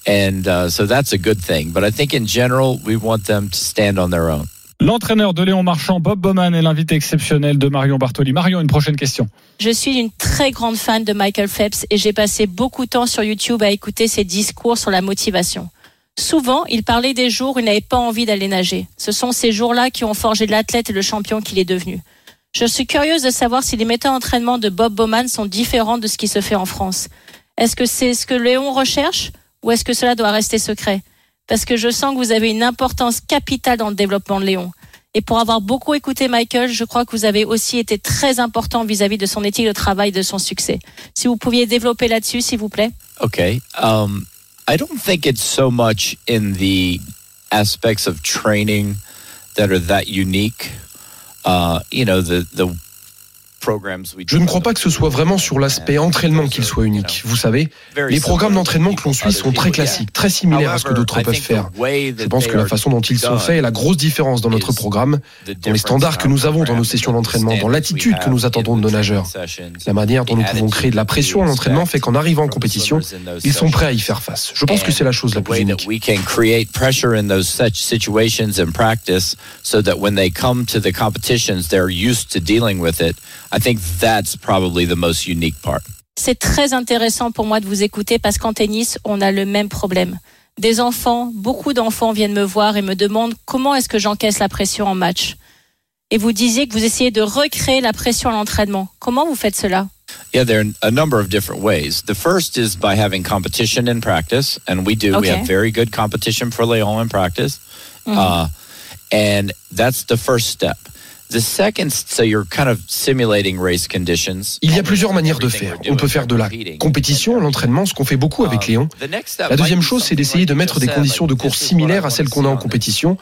And uh, so that's a good thing. But I think in general, we want them to stand on their own. L'entraîneur de Léon Marchand, Bob Bowman, est l'invité exceptionnel de Marion Bartoli. Marion, une prochaine question. Je suis une très grande fan de Michael Phelps et j'ai passé beaucoup de temps sur YouTube à écouter ses discours sur la motivation. Souvent, il parlait des jours où il n'avait pas envie d'aller nager. Ce sont ces jours-là qui ont forgé l'athlète et le champion qu'il est devenu. Je suis curieuse de savoir si les méthodes d'entraînement de Bob Bowman sont différentes de ce qui se fait en France. Est-ce que c'est ce que Léon recherche ou est-ce que cela doit rester secret? Parce que je sens que vous avez une importance capitale dans le développement de Léon. Et pour avoir beaucoup écouté Michael, je crois que vous avez aussi été très important vis-à-vis de son éthique de travail, de son succès. Si vous pouviez développer là-dessus, s'il vous plaît. Okay. Um, I don't think it's so much in the aspects of training that are that unique. Uh, you know, the the Je ne crois pas que ce soit vraiment sur l'aspect entraînement qu'il soit unique. Vous savez, les programmes d'entraînement que l'on suit sont très classiques, très similaires à ce que d'autres peuvent faire. Je pense que la façon dont ils sont faits est la grosse différence dans notre programme, dans les standards que nous avons dans nos sessions d'entraînement, dans l'attitude que nous attendons de nos nageurs. La manière dont nous pouvons créer de la pression en entraînement fait qu'en arrivant en compétition, ils sont prêts à y faire face. Je pense que c'est la chose la plus unique. I think that's probably the most unique part. C'est très intéressant pour moi de vous écouter parce qu'en tennis, on a le même problème. Des enfants, beaucoup d'enfants viennent me voir et me demandent comment est-ce que j'encaisse la pression en match. Et vous disiez que vous essayez de recréer la pression à l'entraînement. Comment vous faites cela? Yeah, there are a number of different ways. The first is by having competition in practice, and we do. We have very good competition for Léon in practice, mm -hmm. uh, and that's the first step. Il y a plusieurs manières de faire. On peut faire de la compétition, l'entraînement, ce qu'on fait beaucoup avec uh, Léon. La deuxième chose, c'est d'essayer de mettre des conditions de course similaires à celles qu'on a en compétition.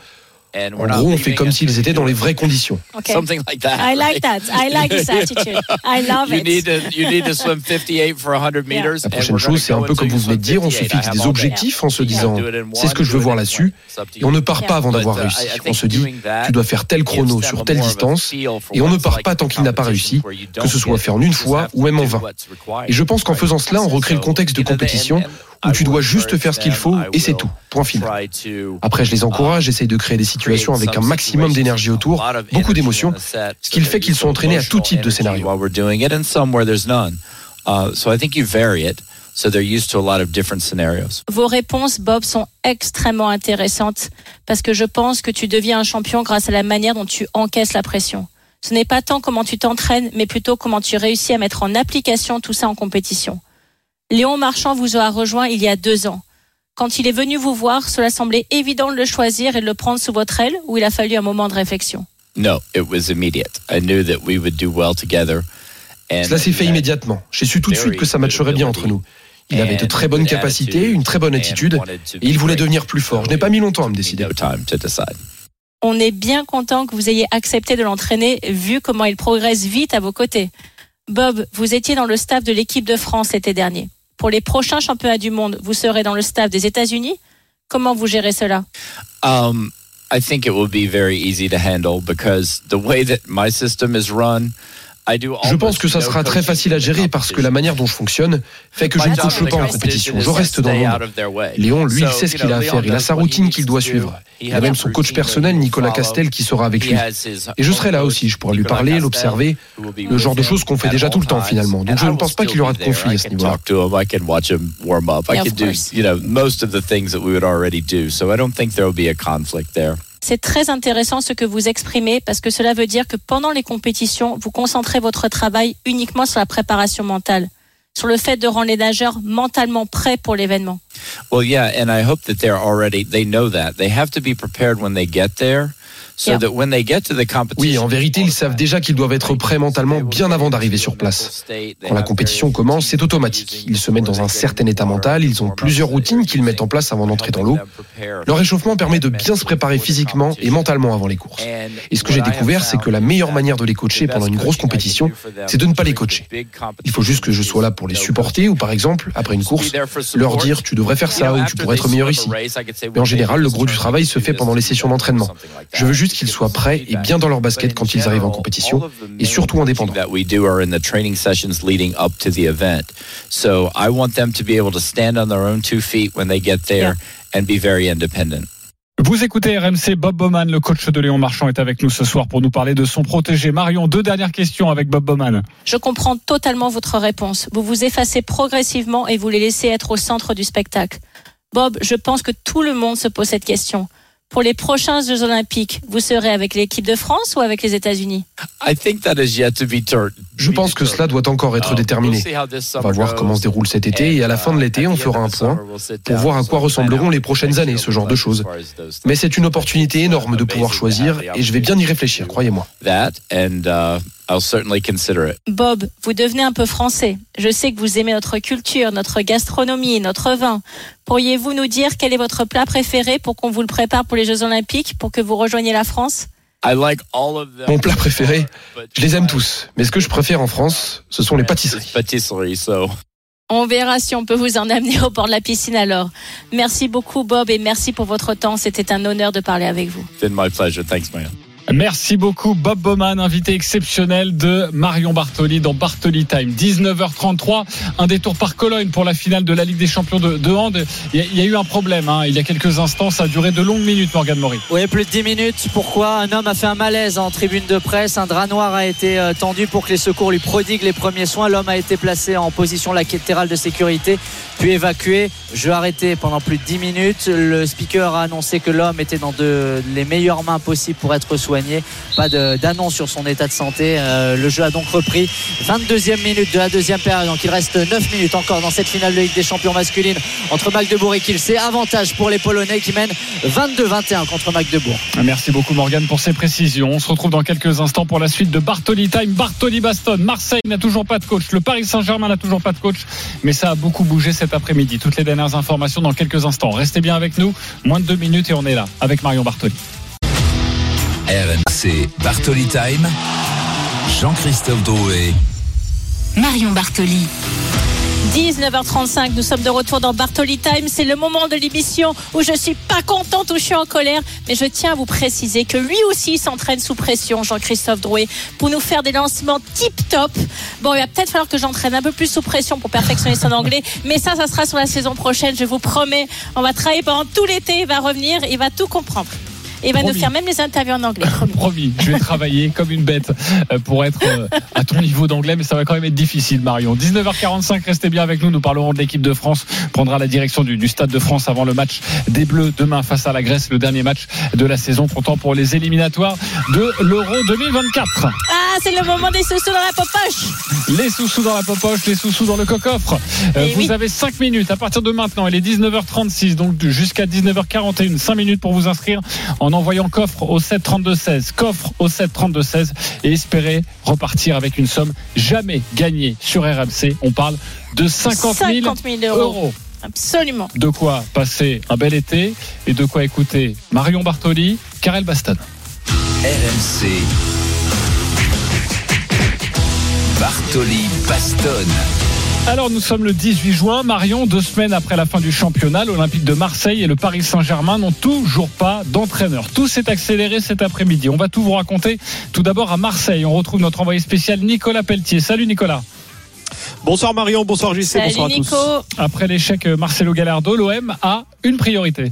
En gros, on fait comme s'ils étaient dans les vraies conditions. Okay. Something like that. I like that. I like this attitude. I love it. You need to, you need to swim 58 for 100 meters. La prochaine chose, c'est un peu comme vous venez de dire, on se fixe des objectifs en se disant, c'est ce que je veux voir là-dessus, et on ne part pas avant d'avoir réussi. On se dit, tu dois faire tel chrono sur telle distance, et on ne part pas tant qu'il n'a pas réussi, que ce soit fait en une fois ou même en 20. Et je pense qu'en faisant cela, on recrée le contexte de compétition où tu dois juste faire ce qu'il faut et c'est tout. Point final. Après, je les encourage, j'essaye de créer des situations avec un maximum d'énergie autour, beaucoup d'émotions, ce qui fait qu'ils sont entraînés à tout type de scénario. Vos réponses, Bob, sont extrêmement intéressantes parce que je pense que tu deviens un champion grâce à la manière dont tu encaisses la pression. Ce n'est pas tant comment tu t'entraînes, mais plutôt comment tu réussis à mettre en application tout ça en compétition. Léon Marchand vous a rejoint il y a deux ans. Quand il est venu vous voir, cela semblait évident de le choisir et de le prendre sous votre aile ou il a fallu un moment de réflexion? No, it was immediate. I knew that we would do well together. Cela s'est fait immédiatement. J'ai su tout de suite que ça matcherait bien entre nous. Il avait de très bonnes capacités, une très bonne attitude, et il voulait devenir plus fort. Je n'ai pas mis longtemps à me décider. On est bien content que vous ayez accepté de l'entraîner, vu comment il progresse vite à vos côtés. Bob, vous étiez dans le staff de l'équipe de France l'été dernier pour les prochains championnats du monde, vous serez dans le staff des États-Unis? Comment vous gérez cela? Um, I think it will be very easy to handle because the way that my system is run, je pense que ça sera très facile à gérer parce que la manière dont je fonctionne fait que je ne coche pas en compétition. Je reste dans l'ombre. Léon, lui, il sait ce qu'il a à faire. Il a sa routine qu'il doit suivre. Il a même son coach personnel, Nicolas Castel, qui sera avec lui. Et je serai là aussi. Je pourrai lui parler, l'observer. Le genre de choses qu'on fait déjà tout le temps, finalement. Donc je ne pense pas qu'il y aura de conflit à ce niveau-là. C'est très intéressant ce que vous exprimez parce que cela veut dire que pendant les compétitions, vous concentrez votre travail uniquement sur la préparation mentale, sur le fait de rendre les nageurs mentalement prêts pour l'événement. Well, yeah, and I hope that they're already they know that. They have to be prepared when they get there. Oui, en vérité, ils savent déjà qu'ils doivent être prêts mentalement bien avant d'arriver sur place. Quand la compétition commence, c'est automatique. Ils se mettent dans un certain état mental, ils ont plusieurs routines qu'ils mettent en place avant d'entrer dans l'eau. Leur réchauffement permet de bien se préparer physiquement et mentalement avant les courses. Et ce que j'ai découvert, c'est que la meilleure manière de les coacher pendant une grosse compétition, c'est de ne pas les coacher. Il faut juste que je sois là pour les supporter ou par exemple, après une course, leur dire tu devrais faire ça ou tu pourrais être meilleur ici. Mais en général, le gros du travail se fait pendant les sessions d'entraînement. Je veux juste qu'ils soient prêts et bien dans leur basket quand ils arrivent en compétition et surtout indépendants. So I want them to be able to stand on their own two feet when they get there and be very independent. Vous écoutez RMC, Bob Bowman, le coach de Léon Marchand, est avec nous ce soir pour nous parler de son protégé. Marion, deux dernières questions avec Bob Bowman. Je comprends totalement votre réponse. Vous vous effacez progressivement et vous les laissez être au centre du spectacle. Bob, je pense que tout le monde se pose cette question pour les prochains Jeux Olympiques, vous serez avec l'équipe de France ou avec les États-Unis? Je pense que cela doit encore être déterminé. On va voir comment se déroule cet été et à la fin de l'été, on fera un point pour voir à quoi ressembleront les prochaines années, ce genre de choses. Mais c'est une opportunité énorme de pouvoir choisir et je vais bien y réfléchir, croyez-moi. Bob, vous devenez un peu français. Je sais que vous aimez notre culture, notre gastronomie, notre vin. Pourriez-vous nous dire quel est votre plat préféré pour qu'on vous le prépare pour les Jeux Olympiques, pour que vous rejoigniez la France? Mon plat préféré, je les aime tous. Mais ce que je préfère en France, ce sont les pâtisseries. On verra si on peut vous en amener au bord de la piscine alors. Merci beaucoup Bob et merci pour votre temps. C'était un honneur de parler avec vous. Merci beaucoup Bob Bowman, invité exceptionnel de Marion Bartoli dans Bartoli Time. 19h33, un détour par Cologne pour la finale de la Ligue des Champions de, de. Il y, a, eu un problème, hein. il y a quelques instants, ça a duré de longues minutes Morgan Maury. Oui, plus de 10 minutes. Pourquoi Un homme a fait un malaise en tribune de presse, un drap noir a été euh, tendu pour que les secours lui prodiguent les premiers soins. L'homme a été placé en position latérale de sécurité, puis évacué. Jeu arrêté pendant plus de 10 minutes. Le speaker a annoncé que l'homme était dans les meilleures mains possibles pour être soigné pas d'annonce sur son état de santé. Euh, le jeu a donc repris. 22e minute de la deuxième période. Donc il reste 9 minutes encore dans cette finale de Ligue des Champions masculine entre Magdebourg et Kielce. Avantage pour les Polonais qui mènent 22-21 contre Magdebourg. Merci beaucoup Morgan pour ces précisions. On se retrouve dans quelques instants pour la suite de Bartoli Time. Bartoli Baston. Marseille n'a toujours pas de coach. Le Paris Saint-Germain n'a toujours pas de coach. Mais ça a beaucoup bougé cet après-midi. Toutes les dernières informations dans quelques instants. Restez bien avec nous. Moins de deux minutes et on est là avec Marion Bartoli. RMC Bartoli Time. Jean-Christophe Drouet. Marion Bartoli. 19h35, nous sommes de retour dans Bartoli Time. C'est le moment de l'émission où je suis pas contente, où je suis en colère. Mais je tiens à vous préciser que lui aussi s'entraîne sous pression, Jean-Christophe Drouet, pour nous faire des lancements tip-top. Bon, il va peut-être falloir que j'entraîne un peu plus sous pression pour perfectionner son anglais. Mais ça, ça sera sur la saison prochaine, je vous promets. On va travailler pendant tout l'été. Il va revenir, il va tout comprendre. Et va nous faire même les interviews en anglais. Promis, je vais travailler comme une bête euh, pour être euh, à ton niveau d'anglais, mais ça va quand même être difficile, Marion. 19h45, restez bien avec nous. Nous parlerons de l'équipe de France. Prendra la direction du, Stade de France avant le match des Bleus demain face à la Grèce, le dernier match de la saison, comptant pour les éliminatoires de l'Euro 2024. Ah, c'est le moment des sous-sous dans la popoche. Les sous-sous dans la popoche, les sous-sous dans le coffre. Euh, vous avez 5 minutes à partir de maintenant. Il est 19h36, donc jusqu'à 19h41. 5 minutes pour vous inscrire en en envoyant coffre au 7 32 16, coffre au 7 32 16 et espérer repartir avec une somme jamais gagnée sur RMC. On parle de 50 000, euros. Absolument. De quoi passer un bel été et de quoi écouter Marion Bartoli, Karel Baston. RMC. Bartoli Baston. Alors nous sommes le 18 juin, Marion, deux semaines après la fin du championnat, l'Olympique de Marseille et le Paris Saint-Germain n'ont toujours pas d'entraîneur. Tout s'est accéléré cet après-midi. On va tout vous raconter. Tout d'abord à Marseille, on retrouve notre envoyé spécial Nicolas Pelletier. Salut Nicolas. Bonsoir Marion, bonsoir JC, bonsoir à tous. Après l'échec Marcelo Gallardo, l'OM a une priorité.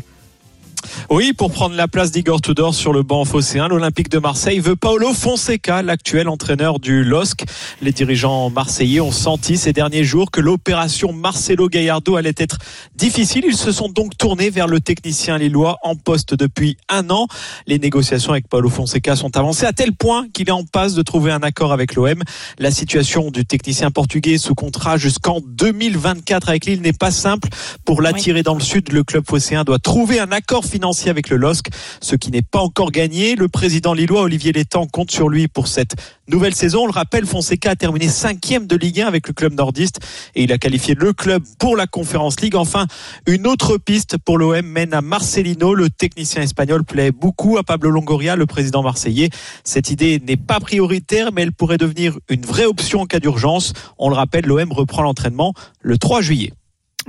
Oui, pour prendre la place d'Igor Tudor sur le banc phocéen, l'Olympique de Marseille veut Paolo Fonseca, l'actuel entraîneur du LOSC. Les dirigeants marseillais ont senti ces derniers jours que l'opération Marcelo Gallardo allait être difficile. Ils se sont donc tournés vers le technicien lillois en poste depuis un an. Les négociations avec Paolo Fonseca sont avancées à tel point qu'il est en passe de trouver un accord avec l'OM. La situation du technicien portugais sous contrat jusqu'en 2024 avec Lille n'est pas simple. Pour l'attirer dans le sud, le club phocéen doit trouver un accord financier avec le LOSC, ce qui n'est pas encore gagné. Le président lillois Olivier Létang compte sur lui pour cette nouvelle saison. On le rappelle, Fonseca a terminé cinquième de Ligue 1 avec le club nordiste et il a qualifié le club pour la Conférence League. Enfin, une autre piste pour l'OM mène à Marcelino. Le technicien espagnol plaît beaucoup à Pablo Longoria, le président marseillais. Cette idée n'est pas prioritaire, mais elle pourrait devenir une vraie option en cas d'urgence. On le rappelle, l'OM reprend l'entraînement le 3 juillet.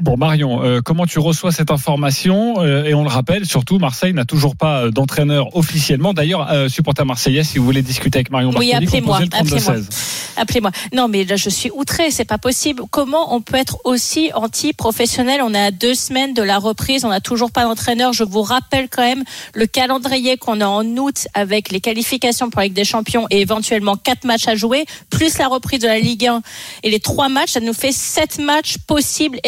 Bon Marion, euh, comment tu reçois cette information euh, Et on le rappelle, surtout Marseille n'a toujours pas euh, d'entraîneur officiellement. D'ailleurs, supporter marseillais, si vous voulez discuter avec Marion oui, appelez-moi, appelez-moi. Non, mais là, je suis outré, c'est pas possible. Comment on peut être aussi anti-professionnel? On est à deux semaines de la reprise, on n'a toujours pas d'entraîneur. Je vous rappelle quand même le calendrier qu'on a en août avec les qualifications pour la Ligue des Champions et éventuellement quatre matchs à jouer, plus la reprise de la Ligue 1 et les trois matchs, ça nous fait sept matchs possibles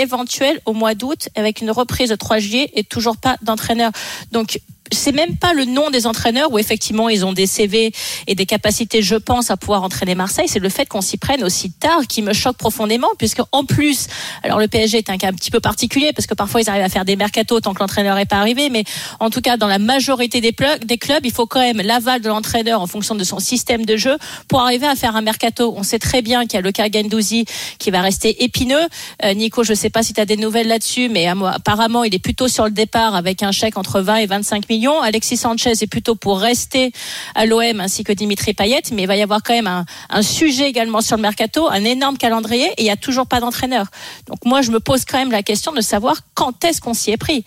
au mois d'août avec une reprise de 3 juillet et toujours pas d'entraîneur. Donc c'est même pas le nom des entraîneurs où effectivement ils ont des CV et des capacités, je pense, à pouvoir entraîner Marseille. C'est le fait qu'on s'y prenne aussi tard qui me choque profondément, puisque en plus, alors le PSG est un cas un petit peu particulier parce que parfois ils arrivent à faire des mercatos tant que l'entraîneur n'est pas arrivé, mais en tout cas dans la majorité des, clubs, il faut quand même l'aval de l'entraîneur en fonction de son système de jeu pour arriver à faire un mercato. On sait très bien qu'il y a le cas Gendouzi qui va rester épineux. Euh, Nico, je sais pas si tu as des nouvelles là-dessus, mais apparemment il est plutôt sur le départ avec un chèque entre 20 et 25 millions Alexis Sanchez est plutôt pour rester à l'OM ainsi que Dimitri Payet, mais il va y avoir quand même un, sujet également sur le mercato, un énorme calendrier et il n'y a toujours pas d'entraîneur. Donc moi, je me pose quand même la question de savoir quand est-ce qu'on s'y est pris.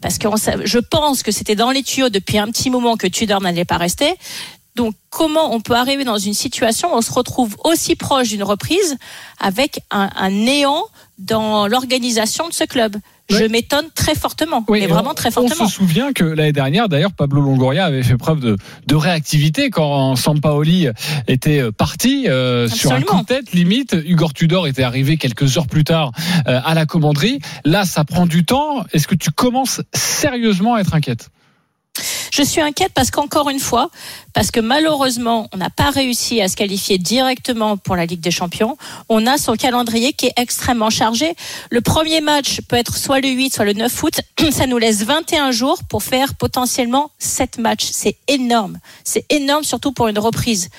Parce que je pense que c'était dans les tuyaux depuis un petit moment que Tudor n'allait pas rester. Donc, comment on peut arriver dans une situation où on se retrouve aussi proche d'une reprise avec un néant dans l'organisation de ce club? Je m'étonne très fortement, mais vraiment très fortement. On se souvient que l'année dernière, d'ailleurs, Pablo Longoria avait fait preuve de, de réactivité quand Sampaoli était euh, parti euh, sur un coup de tête limite. Hugo Tudor était arrivé quelques heures plus tard euh, à la commanderie. Là, ça prend du temps. Est-ce que tu commences sérieusement à être inquiète? Je suis inquiète parce qu'encore une fois, parce que malheureusement, on n'a pas réussi à se qualifier directement pour la Ligue des Champions. On a son calendrier qui est extrêmement chargé. Le premier match peut être soit le 8, soit le 9 août. Ça nous laisse 21 jours pour faire potentiellement 7 matchs. C'est énorme. C'est énorme surtout pour une reprise.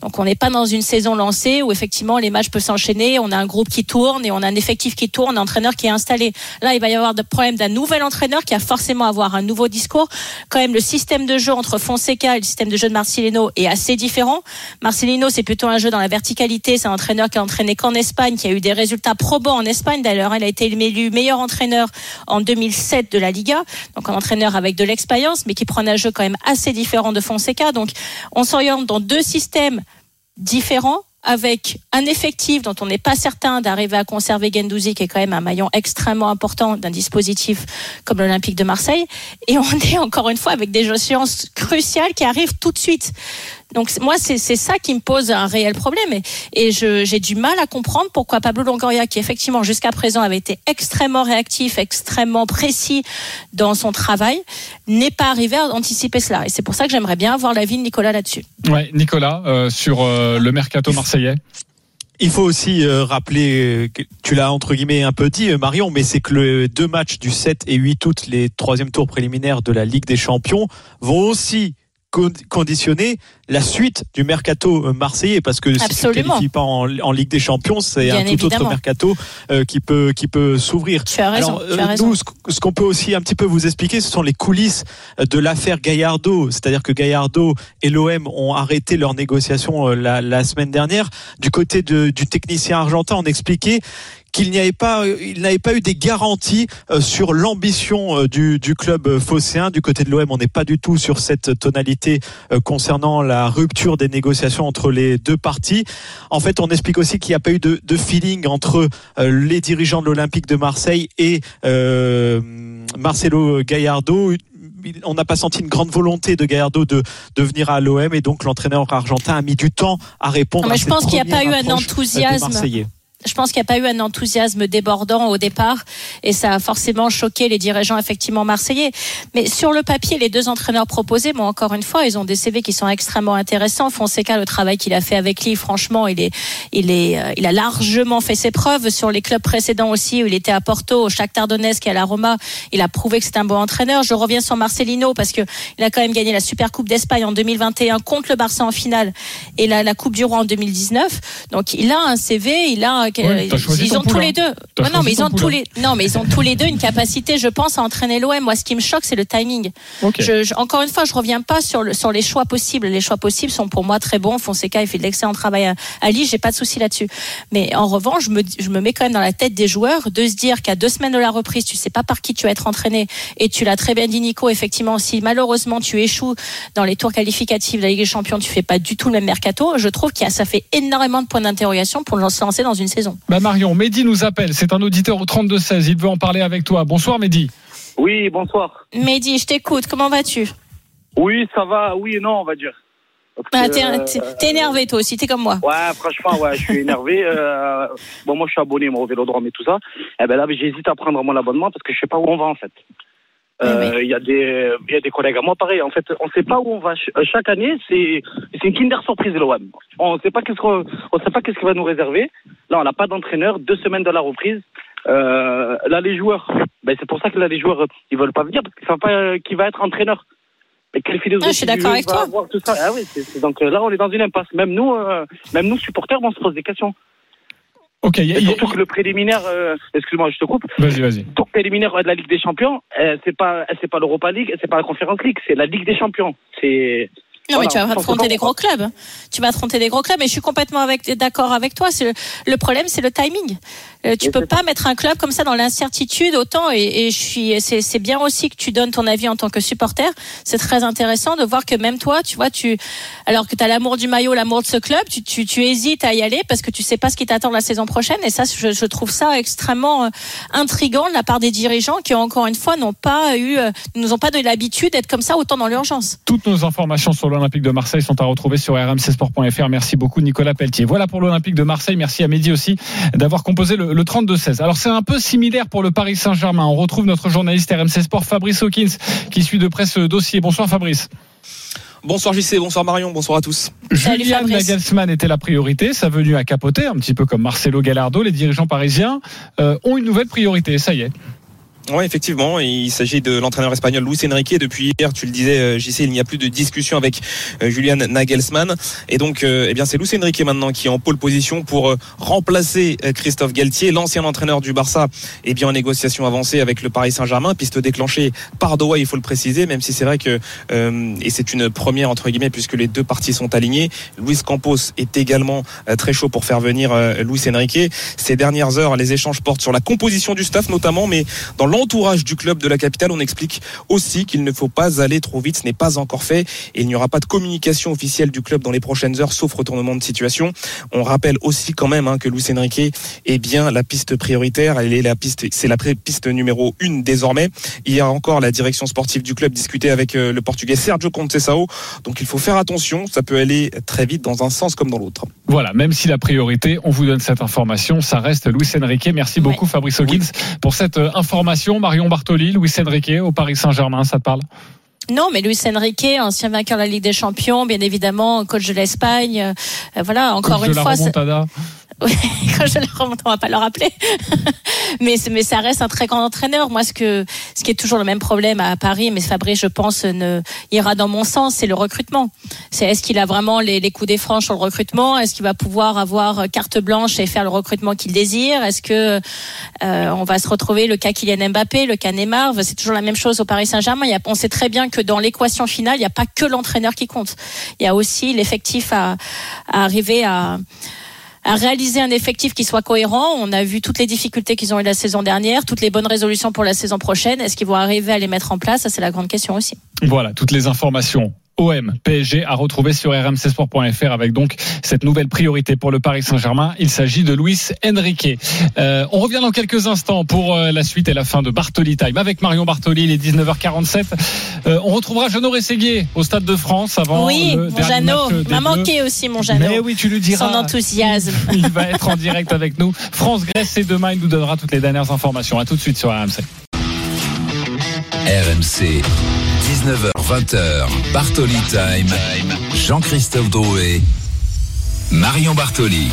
Donc on n'est pas dans une saison lancée où effectivement les matchs peuvent s'enchaîner, on a un groupe qui tourne et on a un effectif qui tourne, un entraîneur qui est installé. Là, il va y avoir des problèmes d'un nouvel entraîneur qui a forcément à avoir un nouveau discours. Quand même, le système de jeu entre Fonseca et le système de jeu de Marcelino est assez différent. Marcelino, c'est plutôt un jeu dans la verticalité. C'est un entraîneur qui a entraîné qu'en Espagne, qui a eu des résultats probants en Espagne d'ailleurs. Il a été élu meilleur entraîneur en 2007 de la Liga. Donc un entraîneur avec de l'expérience, mais qui prend un jeu quand même assez différent de Fonseca. Donc on s'oriente dans deux systèmes différents avec un effectif dont on n'est pas certain d'arriver à conserver Gendouzi, qui est quand même un maillon extrêmement important d'un dispositif comme l'Olympique de Marseille. Et on est encore une fois avec des échéances cruciales qui arrivent tout de suite. Donc moi, c'est ça qui me pose un réel problème. Et, et j'ai du mal à comprendre pourquoi Pablo Longoria, qui effectivement jusqu'à présent avait été extrêmement réactif, extrêmement précis dans son travail, n'est pas arrivé à anticiper cela. Et c'est pour ça que j'aimerais bien avoir l'avis de Nicolas là-dessus. Ouais, Nicolas, euh, sur euh, le mercato marseillais. Il faut aussi euh, rappeler, tu l'as entre guillemets un peu dit Marion, mais c'est que les deux matchs du 7 et 8 août, les troisième tours préliminaires de la Ligue des Champions, vont aussi conditionner la suite du mercato euh, marseillais parce que si tu ne qualifies pas en, Ligue des Champions, c'est un tout autre mercato euh, qui peut qui peut s'ouvrir. Alors euh, nous, ce, qu'on peut aussi un petit peu vous expliquer, ce sont les coulisses de l'affaire Gallardo, c'est-à-dire que Gallardo et l'OM ont arrêté leurs négociations la, la, semaine dernière. Du côté de, du technicien argentin, on expliquait qu'il n'y avait pas, il n'avait pas eu des garanties euh, sur l'ambition euh, du, du club phocéen. Du côté de l'OM, on n'est pas du tout sur cette tonalité euh, concernant la rupture des négociations entre les deux parties. En fait, on explique aussi qu'il n'y a pas eu de, de feeling entre les dirigeants de l'Olympique de Marseille et Marcelo Gallardo on n'a pas senti une grande volonté de Gallardo de, de venir à l'OM et donc l'entraîneur argentin a mis du temps à répondre. mais je pense qu'il n'y a pas eu un enthousiasme je pense qu'il n'y a pas eu un enthousiasme débordant au départ et ça a forcément choqué les dirigeants effectivement marseillais. Mais sur le papier, les deux entraîneurs proposés, bon encore une fois, ils ont des CV qui sont extrêmement intéressants. Fonseca, le travail qu'il a fait avec lui, franchement, il est, il est, euh, il a largement fait ses preuves sur les clubs précédents aussi où il était à Porto, au Shakhtar Donetsk et à la Roma. Il a prouvé que c'est un bon entraîneur. Je reviens sur Marcelino parce que il a quand même gagné la Super Coupe d'Espagne en 2021 contre le Barça en finale et la, la Coupe du Roi en 2019. Donc il a un CV, il a Ouais, ils ont tous les deux. non, mais ils ont tous les. Non, mais ils ont tous les deux une capacité, je pense, à entraîner l'OM. Moi, ce qui me choque, c'est le timing. Je, encore une fois, je reviens pas sur le, sur les choix possibles. Les choix possibles sont pour moi très bons. Fonseca, il fait de l'excellent travail à, à Lille. J'ai pas de souci là-dessus. Mais en revanche, je me, je me mets quand même dans la tête des joueurs de se dire qu'à deux semaines de la reprise, tu sais pas par qui tu vas être entraîné. Et tu l'as très bien dit, Nico. Effectivement, si malheureusement tu échoues dans les tours qualificatifs de la Ligue des Champions, tu fais pas du tout le même mercato. Je trouve qu'il ça fait énormément de points d'interrogation pour se lancer dans une saison. Bah Marion, Mehdi nous appelle. C'est un auditeur au 32-16. Il veut en parler avec toi. Bonsoir Mehdi. Oui, bonsoir. Mehdi, je t'écoute. Comment vas-tu? Oui, ça va. Oui et non, on va dire. Ah, t'es, énervé toi aussi, t'es comme moi. Ouais, franchement, ouais, je suis énervé. Euh, bon, moi, je suis abonné au Vélodrome et tout ça. Et eh ben là, j'hésite à prendre mon abonnement parce que je sais pas où on va en fait. Euh, il y a des il y a des collègues à moi pareil. En fait on sait pas où on va. Chaque année c'est c'est une Kinder surprise l'OM on sait pas qu'est-ce qu'on on sait pas qu'est-ce qu'il va nous réserver. Là on n'a pas d'entraîneur. Deux semaines de la reprise. Euh, là les joueurs ben c'est pour ça que là les joueurs ils veulent pas venir parce qu'ils savent pas qui va être entraîneur. Mais quelle philosophie ah, je suis d'accord avec toi. tout ça? Ah oui, c'est, donc là on est dans une impasse. Même nous euh, même nous supporters on se pose des questions Ok. Y a, surtout que le préliminaire, euh, excuse-moi, je te coupe. Vas-y, vas-y. Le préliminaire de la Ligue des Champions, euh, c'est pas, c'est pas l'Europa League, c'est pas la Conférence League, c'est la Ligue des Champions. C'est non, mais tu vas affronter des gros clubs. Tu vas affronter des gros clubs, et je suis complètement avec, d'accord avec toi. Le, le problème, c'est le timing. Euh, tu peux pas mettre un club comme ça dans l'incertitude autant. Et, et je suis, c'est bien aussi que tu donnes ton avis en tant que supporter. C'est très intéressant de voir que même toi, tu vois, tu, alors que tu as l'amour du maillot, l'amour de ce club, tu, tu, tu, hésites à y aller parce que tu sais pas ce qui t'attend la saison prochaine. Et ça, je, je, trouve ça extrêmement euh, intrigant de la part des dirigeants qui, encore une fois, n'ont pas eu, euh, nous ont pas de l'habitude d'être comme ça autant dans l'urgence. Toutes nos informations sur l'Olympique de Marseille sont à retrouver sur rmcsport.fr. Merci beaucoup, Nicolas Pelletier. Voilà pour l'Olympique de Marseille. Merci à Mehdi aussi d'avoir composé le, le 32-16. Alors, c'est un peu similaire pour le Paris Saint-Germain. On retrouve notre journaliste RMC Sport, Fabrice Hawkins, qui suit de près ce dossier. Bonsoir, Fabrice. Bonsoir JC, bonsoir Marion, bonsoir à tous. Julian Nagelsmann était la priorité, sa venue à capoter, un petit peu comme Marcelo Gallardo. Les dirigeants parisiens euh, ont une nouvelle priorité, ça y est. Oui, effectivement. Il s'agit de l'entraîneur espagnol Luis Enrique. Depuis hier, tu le disais, euh, JC, il n'y a plus de discussion avec euh, Julian Nagelsmann. Et donc, euh, eh bien, c'est Luis Enrique maintenant qui est en pole position pour remplacer Christophe Galtier, l'ancien entraîneur du Barça, eh bien, en négociation avancée avec le Paris Saint-Germain. Piste déclenchée par Doha, il faut le préciser, même si c'est vrai que, et c'est une première, entre guillemets, puisque les deux parties sont alignées. Luis Campos est également très chaud pour faire venir Luis Enrique. Ces dernières heures, les échanges portent sur la composition du staff, notamment, mais dans entourage du club de la capitale, on explique aussi qu'il ne faut pas aller trop vite. Ce n'est pas encore fait et il n'y aura pas de communication officielle du club dans les prochaines heures, sauf retournement de situation. On rappelle aussi quand même hein, que Luis Enrique est bien la piste prioritaire. Elle est la piste, c'est la piste numéro une désormais. Hier encore, la direction sportive du club discutait avec euh, le Portugais Sergio Conceição. Donc il faut faire attention. Ça peut aller très vite dans un sens comme dans l'autre. Voilà, même si la priorité, on vous donne cette information, ça reste Luis Enrique. Merci beaucoup Fabrice Hawkins pour cette euh, information. Marion Bartoli, Luis Enrique au Paris Saint-Germain, ça te parle? Non, mais Luis Enrique, ancien vainqueur de la Ligue des Champions, bien évidemment, coach de l'Espagne. Euh, voilà, encore une fois. quand je le remonte, on va pas le rappeler. mais, mais ça reste un très grand entraîneur. Moi, ce que, ce qui est toujours le même problème à Paris, mais Fabrice, je pense, ne ira dans mon sens, c'est le recrutement. C'est est-ce qu'il a vraiment les, les coups des franches sur le recrutement? Est-ce qu'il va pouvoir avoir carte blanche et faire le recrutement qu'il désire? Est-ce que euh, on va se retrouver le cas Kylian Mbappé, le cas Neymar? C'est toujours la même chose au Paris Saint-Germain. On sait très bien que dans l'équation finale, il n'y a pas que l'entraîneur qui compte. Il y a aussi l'effectif à, à arriver à à réaliser un effectif qui soit cohérent. On a vu toutes les difficultés qu'ils ont eu la saison dernière, toutes les bonnes résolutions pour la saison prochaine. Est-ce qu'ils vont arriver à les mettre en place? Ça, c'est la grande question aussi. Voilà, toutes les informations OM PSG à retrouver sur rmcsport.fr avec donc cette nouvelle priorité pour le Paris Saint-Germain. Il s'agit de Luis Enrique. Euh, on revient dans quelques instants pour euh, la suite et la fin de Bartoli Time avec Marion Bartoli. Il est 19h47. Euh, on retrouvera Jeannot Rességuier au Stade de France avant oui, le mon Jeannot m'a manqué aussi mon Jeannot. Mais oui, tu lui diras. Son enthousiasme. Il va être en direct avec nous. France-Grèce, c'est demain. Il nous donnera toutes les dernières informations. À tout de suite sur RMC. RMC. 19h20h, Bartoli Time. Jean-Christophe Drouet, Marion Bartoli.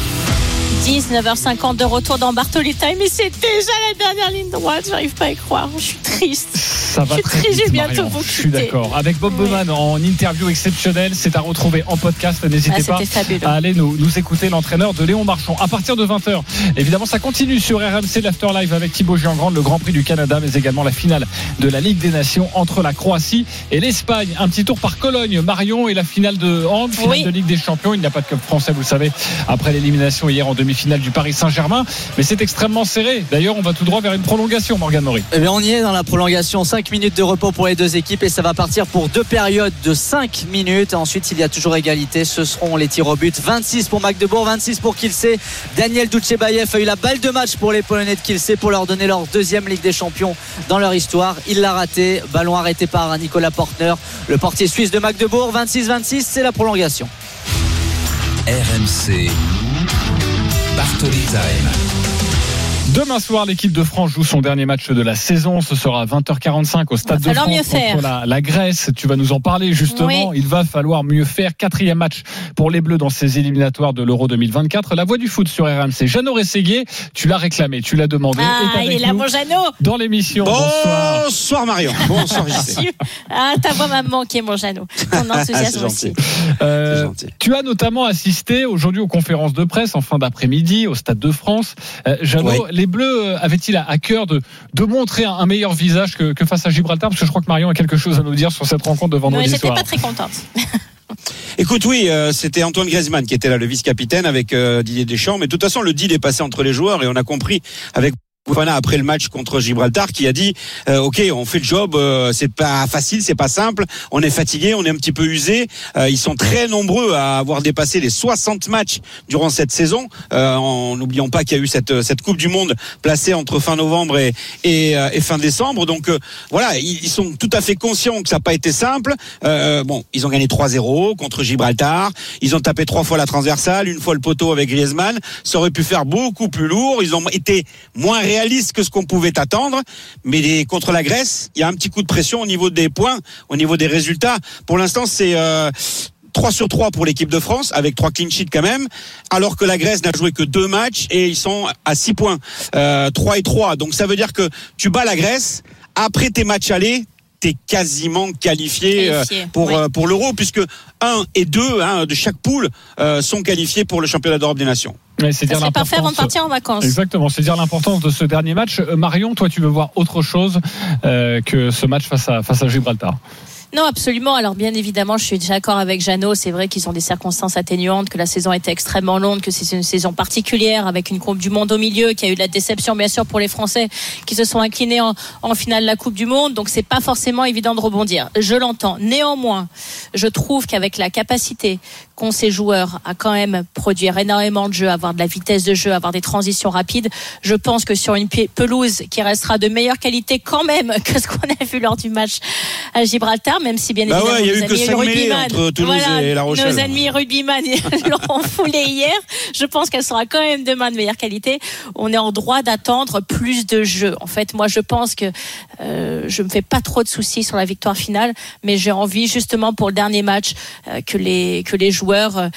19h50 de retour dans Bartoli Time et c'est déjà la dernière ligne droite, j'arrive pas à y croire, je suis triste. Ça va très vite, Marion. Je suis d'accord. Avec Bob Bowman en interview exceptionnelle, c'est à retrouver en podcast. N'hésitez Ah, pas fabuleux. à aller nous, nous écouter l'entraîneur de Léon Marchand. À partir de 20h, évidemment, ça continue sur RMC l'After Live avec Thibaut Giangrande, le Grand Prix du Canada, mais également la finale de la Ligue des Nations entre la Croatie et l'Espagne. Un petit tour par Cologne, Marion et la finale de hand, finale Oui. de Ligue des Champions. Il n'y a pas de club français, vous le savez, après l'élimination hier en demi-finale du Paris Saint-Germain. Mais c'est extrêmement serré. D'ailleurs, on va tout droit vers une prolongation, Morgan Maury. Eh bien, on y est dans la prolongation. 5 minutes de repos pour les deux équipes et ça va partir pour deux périodes de 5 minutes. Ensuite, il y a toujours égalité. Ce seront les tirs au but. 26 pour Magdebourg, 26 pour Kielce. Daniel Ducebayev a eu la balle de match pour les Polonais de Kielce pour leur donner leur deuxième Ligue des Champions dans leur histoire. Il l'a raté. Ballon arrêté par Nicolas Portner, le portier suisse de Magdebourg. 26-26, c'est la prolongation. RMC. Bartoli Time. Demain soir, l'équipe de France joue son dernier match de la saison. Ce sera à 20h45 au Stade de falloir France mieux faire. contre la, la Grèce. Tu vas nous en parler justement. Il va falloir mieux faire. Quatrième match pour les Bleus dans ces éliminatoires de l'Euro 2024. La voix du foot sur RMC. Jeannot Rességuier, tu l'as réclamé, tu l'as demandé. Ah, est il est là, mon Jeannot. Dans l'émission. Bonsoir. Bonsoir Marion. Bonsoir JC. Ah, ta voix m'a manqué, mon Jeannot. Ton enthousiasme aussi. Euh, tu as notamment assisté aujourd'hui aux conférences de presse en fin d'après-midi au Stade de France. Euh, Jeannot, Oui. les Bleus euh, avaient-ils à, cœur de, de montrer un, meilleur visage que, que face à Gibraltar? Parce que je crois que Marion a quelque chose à nous dire sur cette rencontre de vendredi J'étais soir. pas très contente. Écoute, oui, euh, c'était Antoine Griezmann qui était là, le vice-capitaine avec euh, Didier Deschamps. Mais de toute façon, le deal est passé entre les joueurs et on a compris avec Fofana après le match contre Gibraltar qui a dit euh, ok on fait le job euh, c'est pas facile c'est pas simple on est fatigué on est un petit peu usé. Euh, ils sont très nombreux à avoir dépassé les 60 matchs durant cette saison. Euh, en n'oubliant pas qu'il y a eu cette cette coupe du monde placée entre fin novembre et et, euh, et fin décembre. Donc euh, voilà ils, sont tout à fait conscients que ça n'a pas été simple. Bon ils ont gagné 3-0 contre Gibraltar. Ils ont tapé trois fois la transversale une fois le poteau avec Griezmann. Ça aurait pu faire beaucoup plus lourd. Ils ont été moins réalistes que ce qu'on pouvait attendre. Mais contre la Grèce il y a un petit coup de pression au niveau des points au niveau des résultats. Pour l'instant c'est euh, 3 sur 3 pour l'équipe de France, avec 3 clean sheets quand même, alors que la Grèce n'a joué que deux matchs et ils sont à 6 points, euh, 3 et 3. Donc ça veut dire que tu bats la Grèce, après tes matchs allés, quasiment qualifié, euh, Qualifié, pour, oui. euh, pour l'Euro, puisque 1 et 2 hein, de chaque poule euh, sont qualifiés pour le championnat d'Europe des Nations. Ouais, c'est Ça dire serait parfait avant de l'importance- partir en vacances. Exactement, c'est dire l'importance de ce dernier match. Euh, Marion, toi, tu veux voir autre chose euh, que ce match face à, face à Gibraltar Non, absolument. Alors, bien évidemment, je suis d'accord avec Jeannot. C'est vrai qu'ils ont des circonstances atténuantes, que la saison était extrêmement longue, que c'est une saison particulière avec une Coupe du Monde au milieu, qu'il y a eu de la déception, bien sûr, pour les Français qui se sont inclinés en, finale de la Coupe du Monde. Donc, c'est pas forcément évident de rebondir. Je l'entends. Néanmoins, je trouve qu'avec la capacité qu'ont ces joueurs à quand même produire énormément de jeux, avoir de la vitesse de jeu, avoir des transitions rapides, je pense que sur une pe- pelouse qui restera de meilleure qualité quand même que ce qu'on a vu lors du match à Gibraltar, même si bien Bah évidemment ouais, y nos eu que amis rugbyman- entre Toulouse voilà, et La Rochelle. Nos amis rugbyman l'ont foulé hier. Je pense qu'elle sera quand même demain de meilleure qualité. On est en droit d'attendre plus de jeux. En fait, moi, je pense que euh, je me fais pas trop de soucis sur la victoire finale, mais j'ai envie justement pour le dernier match euh, que les que les joueurs euh,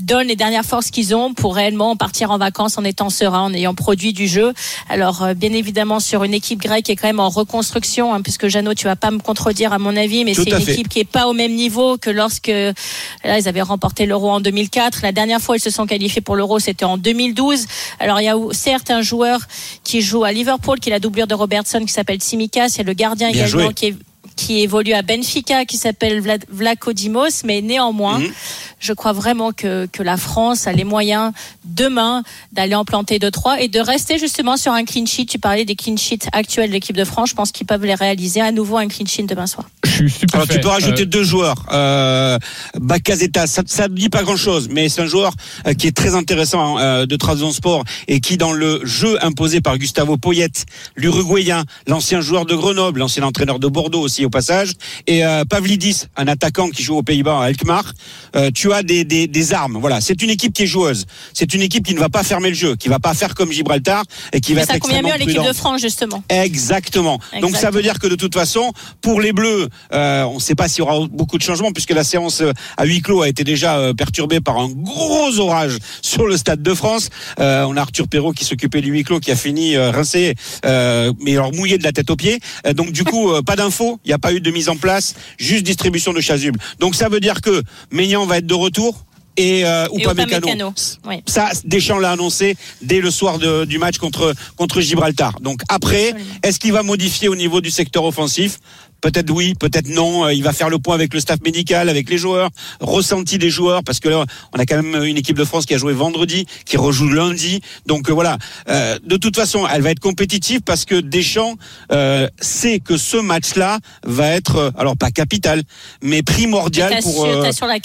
donnent les dernières forces qu'ils ont pour réellement partir en vacances en étant serein, en ayant produit du jeu. Alors, euh, bien évidemment, sur une équipe grecque qui est quand même en reconstruction, hein, puisque Jeannot, tu vas pas me contredire à mon avis, mais c'est une fait. équipe qui est pas au même niveau que lorsque là, ils avaient remporté l'Euro en 2004. La dernière fois, ils se sont qualifiés pour l'Euro, c'était en 2012. Alors, il y a certes un joueur qui joue à Liverpool, qui est la doublure de Robertson, qui s'appelle Tsimikas. Il y a le gardien Bien également joué. qui est qui évolue à Benfica, qui s'appelle Vlad, Vlaco Dimos, mais néanmoins, Mhm. je crois vraiment que, que la France a les moyens demain d'aller en planter 2-3 et de rester justement sur un clean sheet. Tu parlais des clean sheets actuels de l'équipe de France. Je pense qu'ils peuvent les réaliser à nouveau un clean sheet demain soir. Je suis stupéfait. Alors tu peux rajouter Euh, deux joueurs. Euh, Bacazeta, ça, ne dit pas grand-chose, mais c'est un joueur euh, qui est très intéressant euh, de Trabzonspor et qui dans le jeu imposé par Gustavo Poyet, l'Uruguayen, l'ancien joueur de Grenoble, l'ancien entraîneur de Bordeaux aussi au passage, et euh, Pavlidis, un attaquant qui joue aux Pays-Bas à Alkmaar. Euh, tu as des, des, des armes. Voilà, c'est une équipe qui est joueuse. C'est une équipe qui ne va pas fermer le jeu, qui va pas faire comme Gibraltar et qui Mais va ça être convient mieux à l'équipe de. France, justement. Exactement. Donc ça veut dire que de toute façon, pour les Bleus, euh, on ne sait pas s'il y aura beaucoup de changements puisque la séance euh, à huis clos a été déjà perturbée par un gros orage sur le stade de France. Euh, on a Arthur Perrault qui s'occupait du huis clos qui a fini euh, rincé, euh, mais alors mouillé de la tête aux pieds. Euh, donc du coup, euh, pas d'infos, il n'y a pas eu de mise en place, juste distribution de chasubles. Donc ça veut dire que Maignan va être de retour. Et, euh, Et Upamecano. Upamecano. Oui. Ça, Deschamps l'a annoncé dès le soir de- du match contre contre Gibraltar. Donc après, est-ce qu'il va modifier au niveau du secteur offensif? Peut-être oui, peut-être non. Euh, Il va faire le point avec le staff médical, avec les joueurs, ressenti des joueurs, parce que là, on a quand même une équipe de France qui a joué vendredi, qui rejoue lundi. Donc euh, voilà. Euh, de toute façon, elle va être compétitive parce que Deschamps euh, sait que ce match-là va être, euh, alors pas capital, mais primordial pour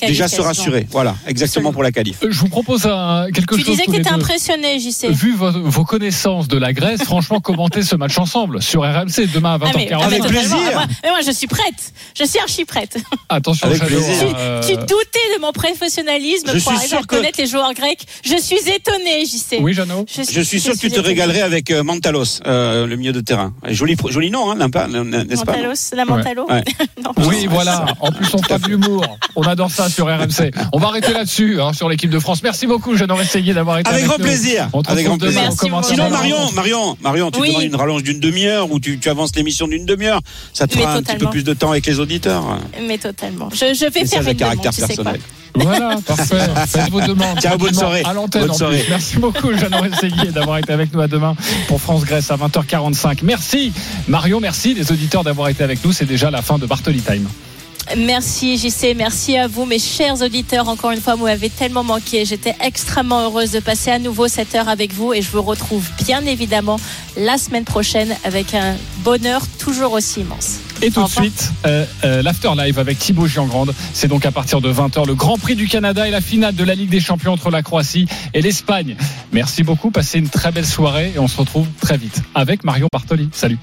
déjà se rassurer. Voilà, exactement pour la qualif. Je vous propose un, quelque Tu chose. disais que t'étais deux. impressionné, JC. Vu vos, vos connaissances de la Grèce, franchement, commentez ce match ensemble sur RMC demain à 20h40. Ah, mais- ah, mais totalement. Ah, moi- mais moi, je suis prête. Je suis archi prête. Attention, Avec Jadot, plaisir. euh, Tu doutais de mon professionnalisme Je pour suis arriver sûr à que- connaître les joueurs grecs. Je suis étonné, JC. Oui, Jeannot Je suis sûr que tu te étonnée. régalerais avec euh, Mantalos, euh, le milieu de terrain. Joli, joli nom, hein, n'est-ce pas Mantalos, la Mantalo. Ouais. Non. Oui, voilà. En plus, on de l'humour. On adore ça sur RMC. On va arrêter là-dessus, hein, sur l'équipe de France. Merci beaucoup, Jeannot Essayé, d'avoir été Avec avec grand nous. plaisir. On Avec grand plaisir. Sinon, Marion. Marion, Marion, tu Oui. demandes une rallonge d'une demi-heure ou tu, tu avances l'émission d'une demi-heure. Ça te fera un petit peu plus de temps avec les auditeurs. Mais totalement. Je, je vais faire une demande, caractère tu sais personnel. Voilà, parfait. Faites vos demandes. Ciao, bonne soirée. À l'antenne. Merci beaucoup, Jeannot Essayé, d'avoir été avec nous à demain pour France-Grèce à 20h45. Merci, Marion. Merci, les auditeurs, d'avoir été avec nous. C'est déjà la fin de Bartoli Time. Merci JC, merci à vous mes chers auditeurs. Encore une fois, vous m'avez tellement manqué. J'étais extrêmement heureuse de passer à nouveau cette heure avec vous et je vous retrouve bien évidemment la semaine prochaine avec un bonheur toujours aussi immense. Et tout de suite, euh, euh, l'Afterlive avec Thibaut Giangrande. C'est donc à partir de 20h le Grand Prix du Canada et la finale de la Ligue des Champions entre la Croatie et l'Espagne. Merci beaucoup, passez une très belle soirée et on se retrouve très vite avec Marion Bartoli. Salut.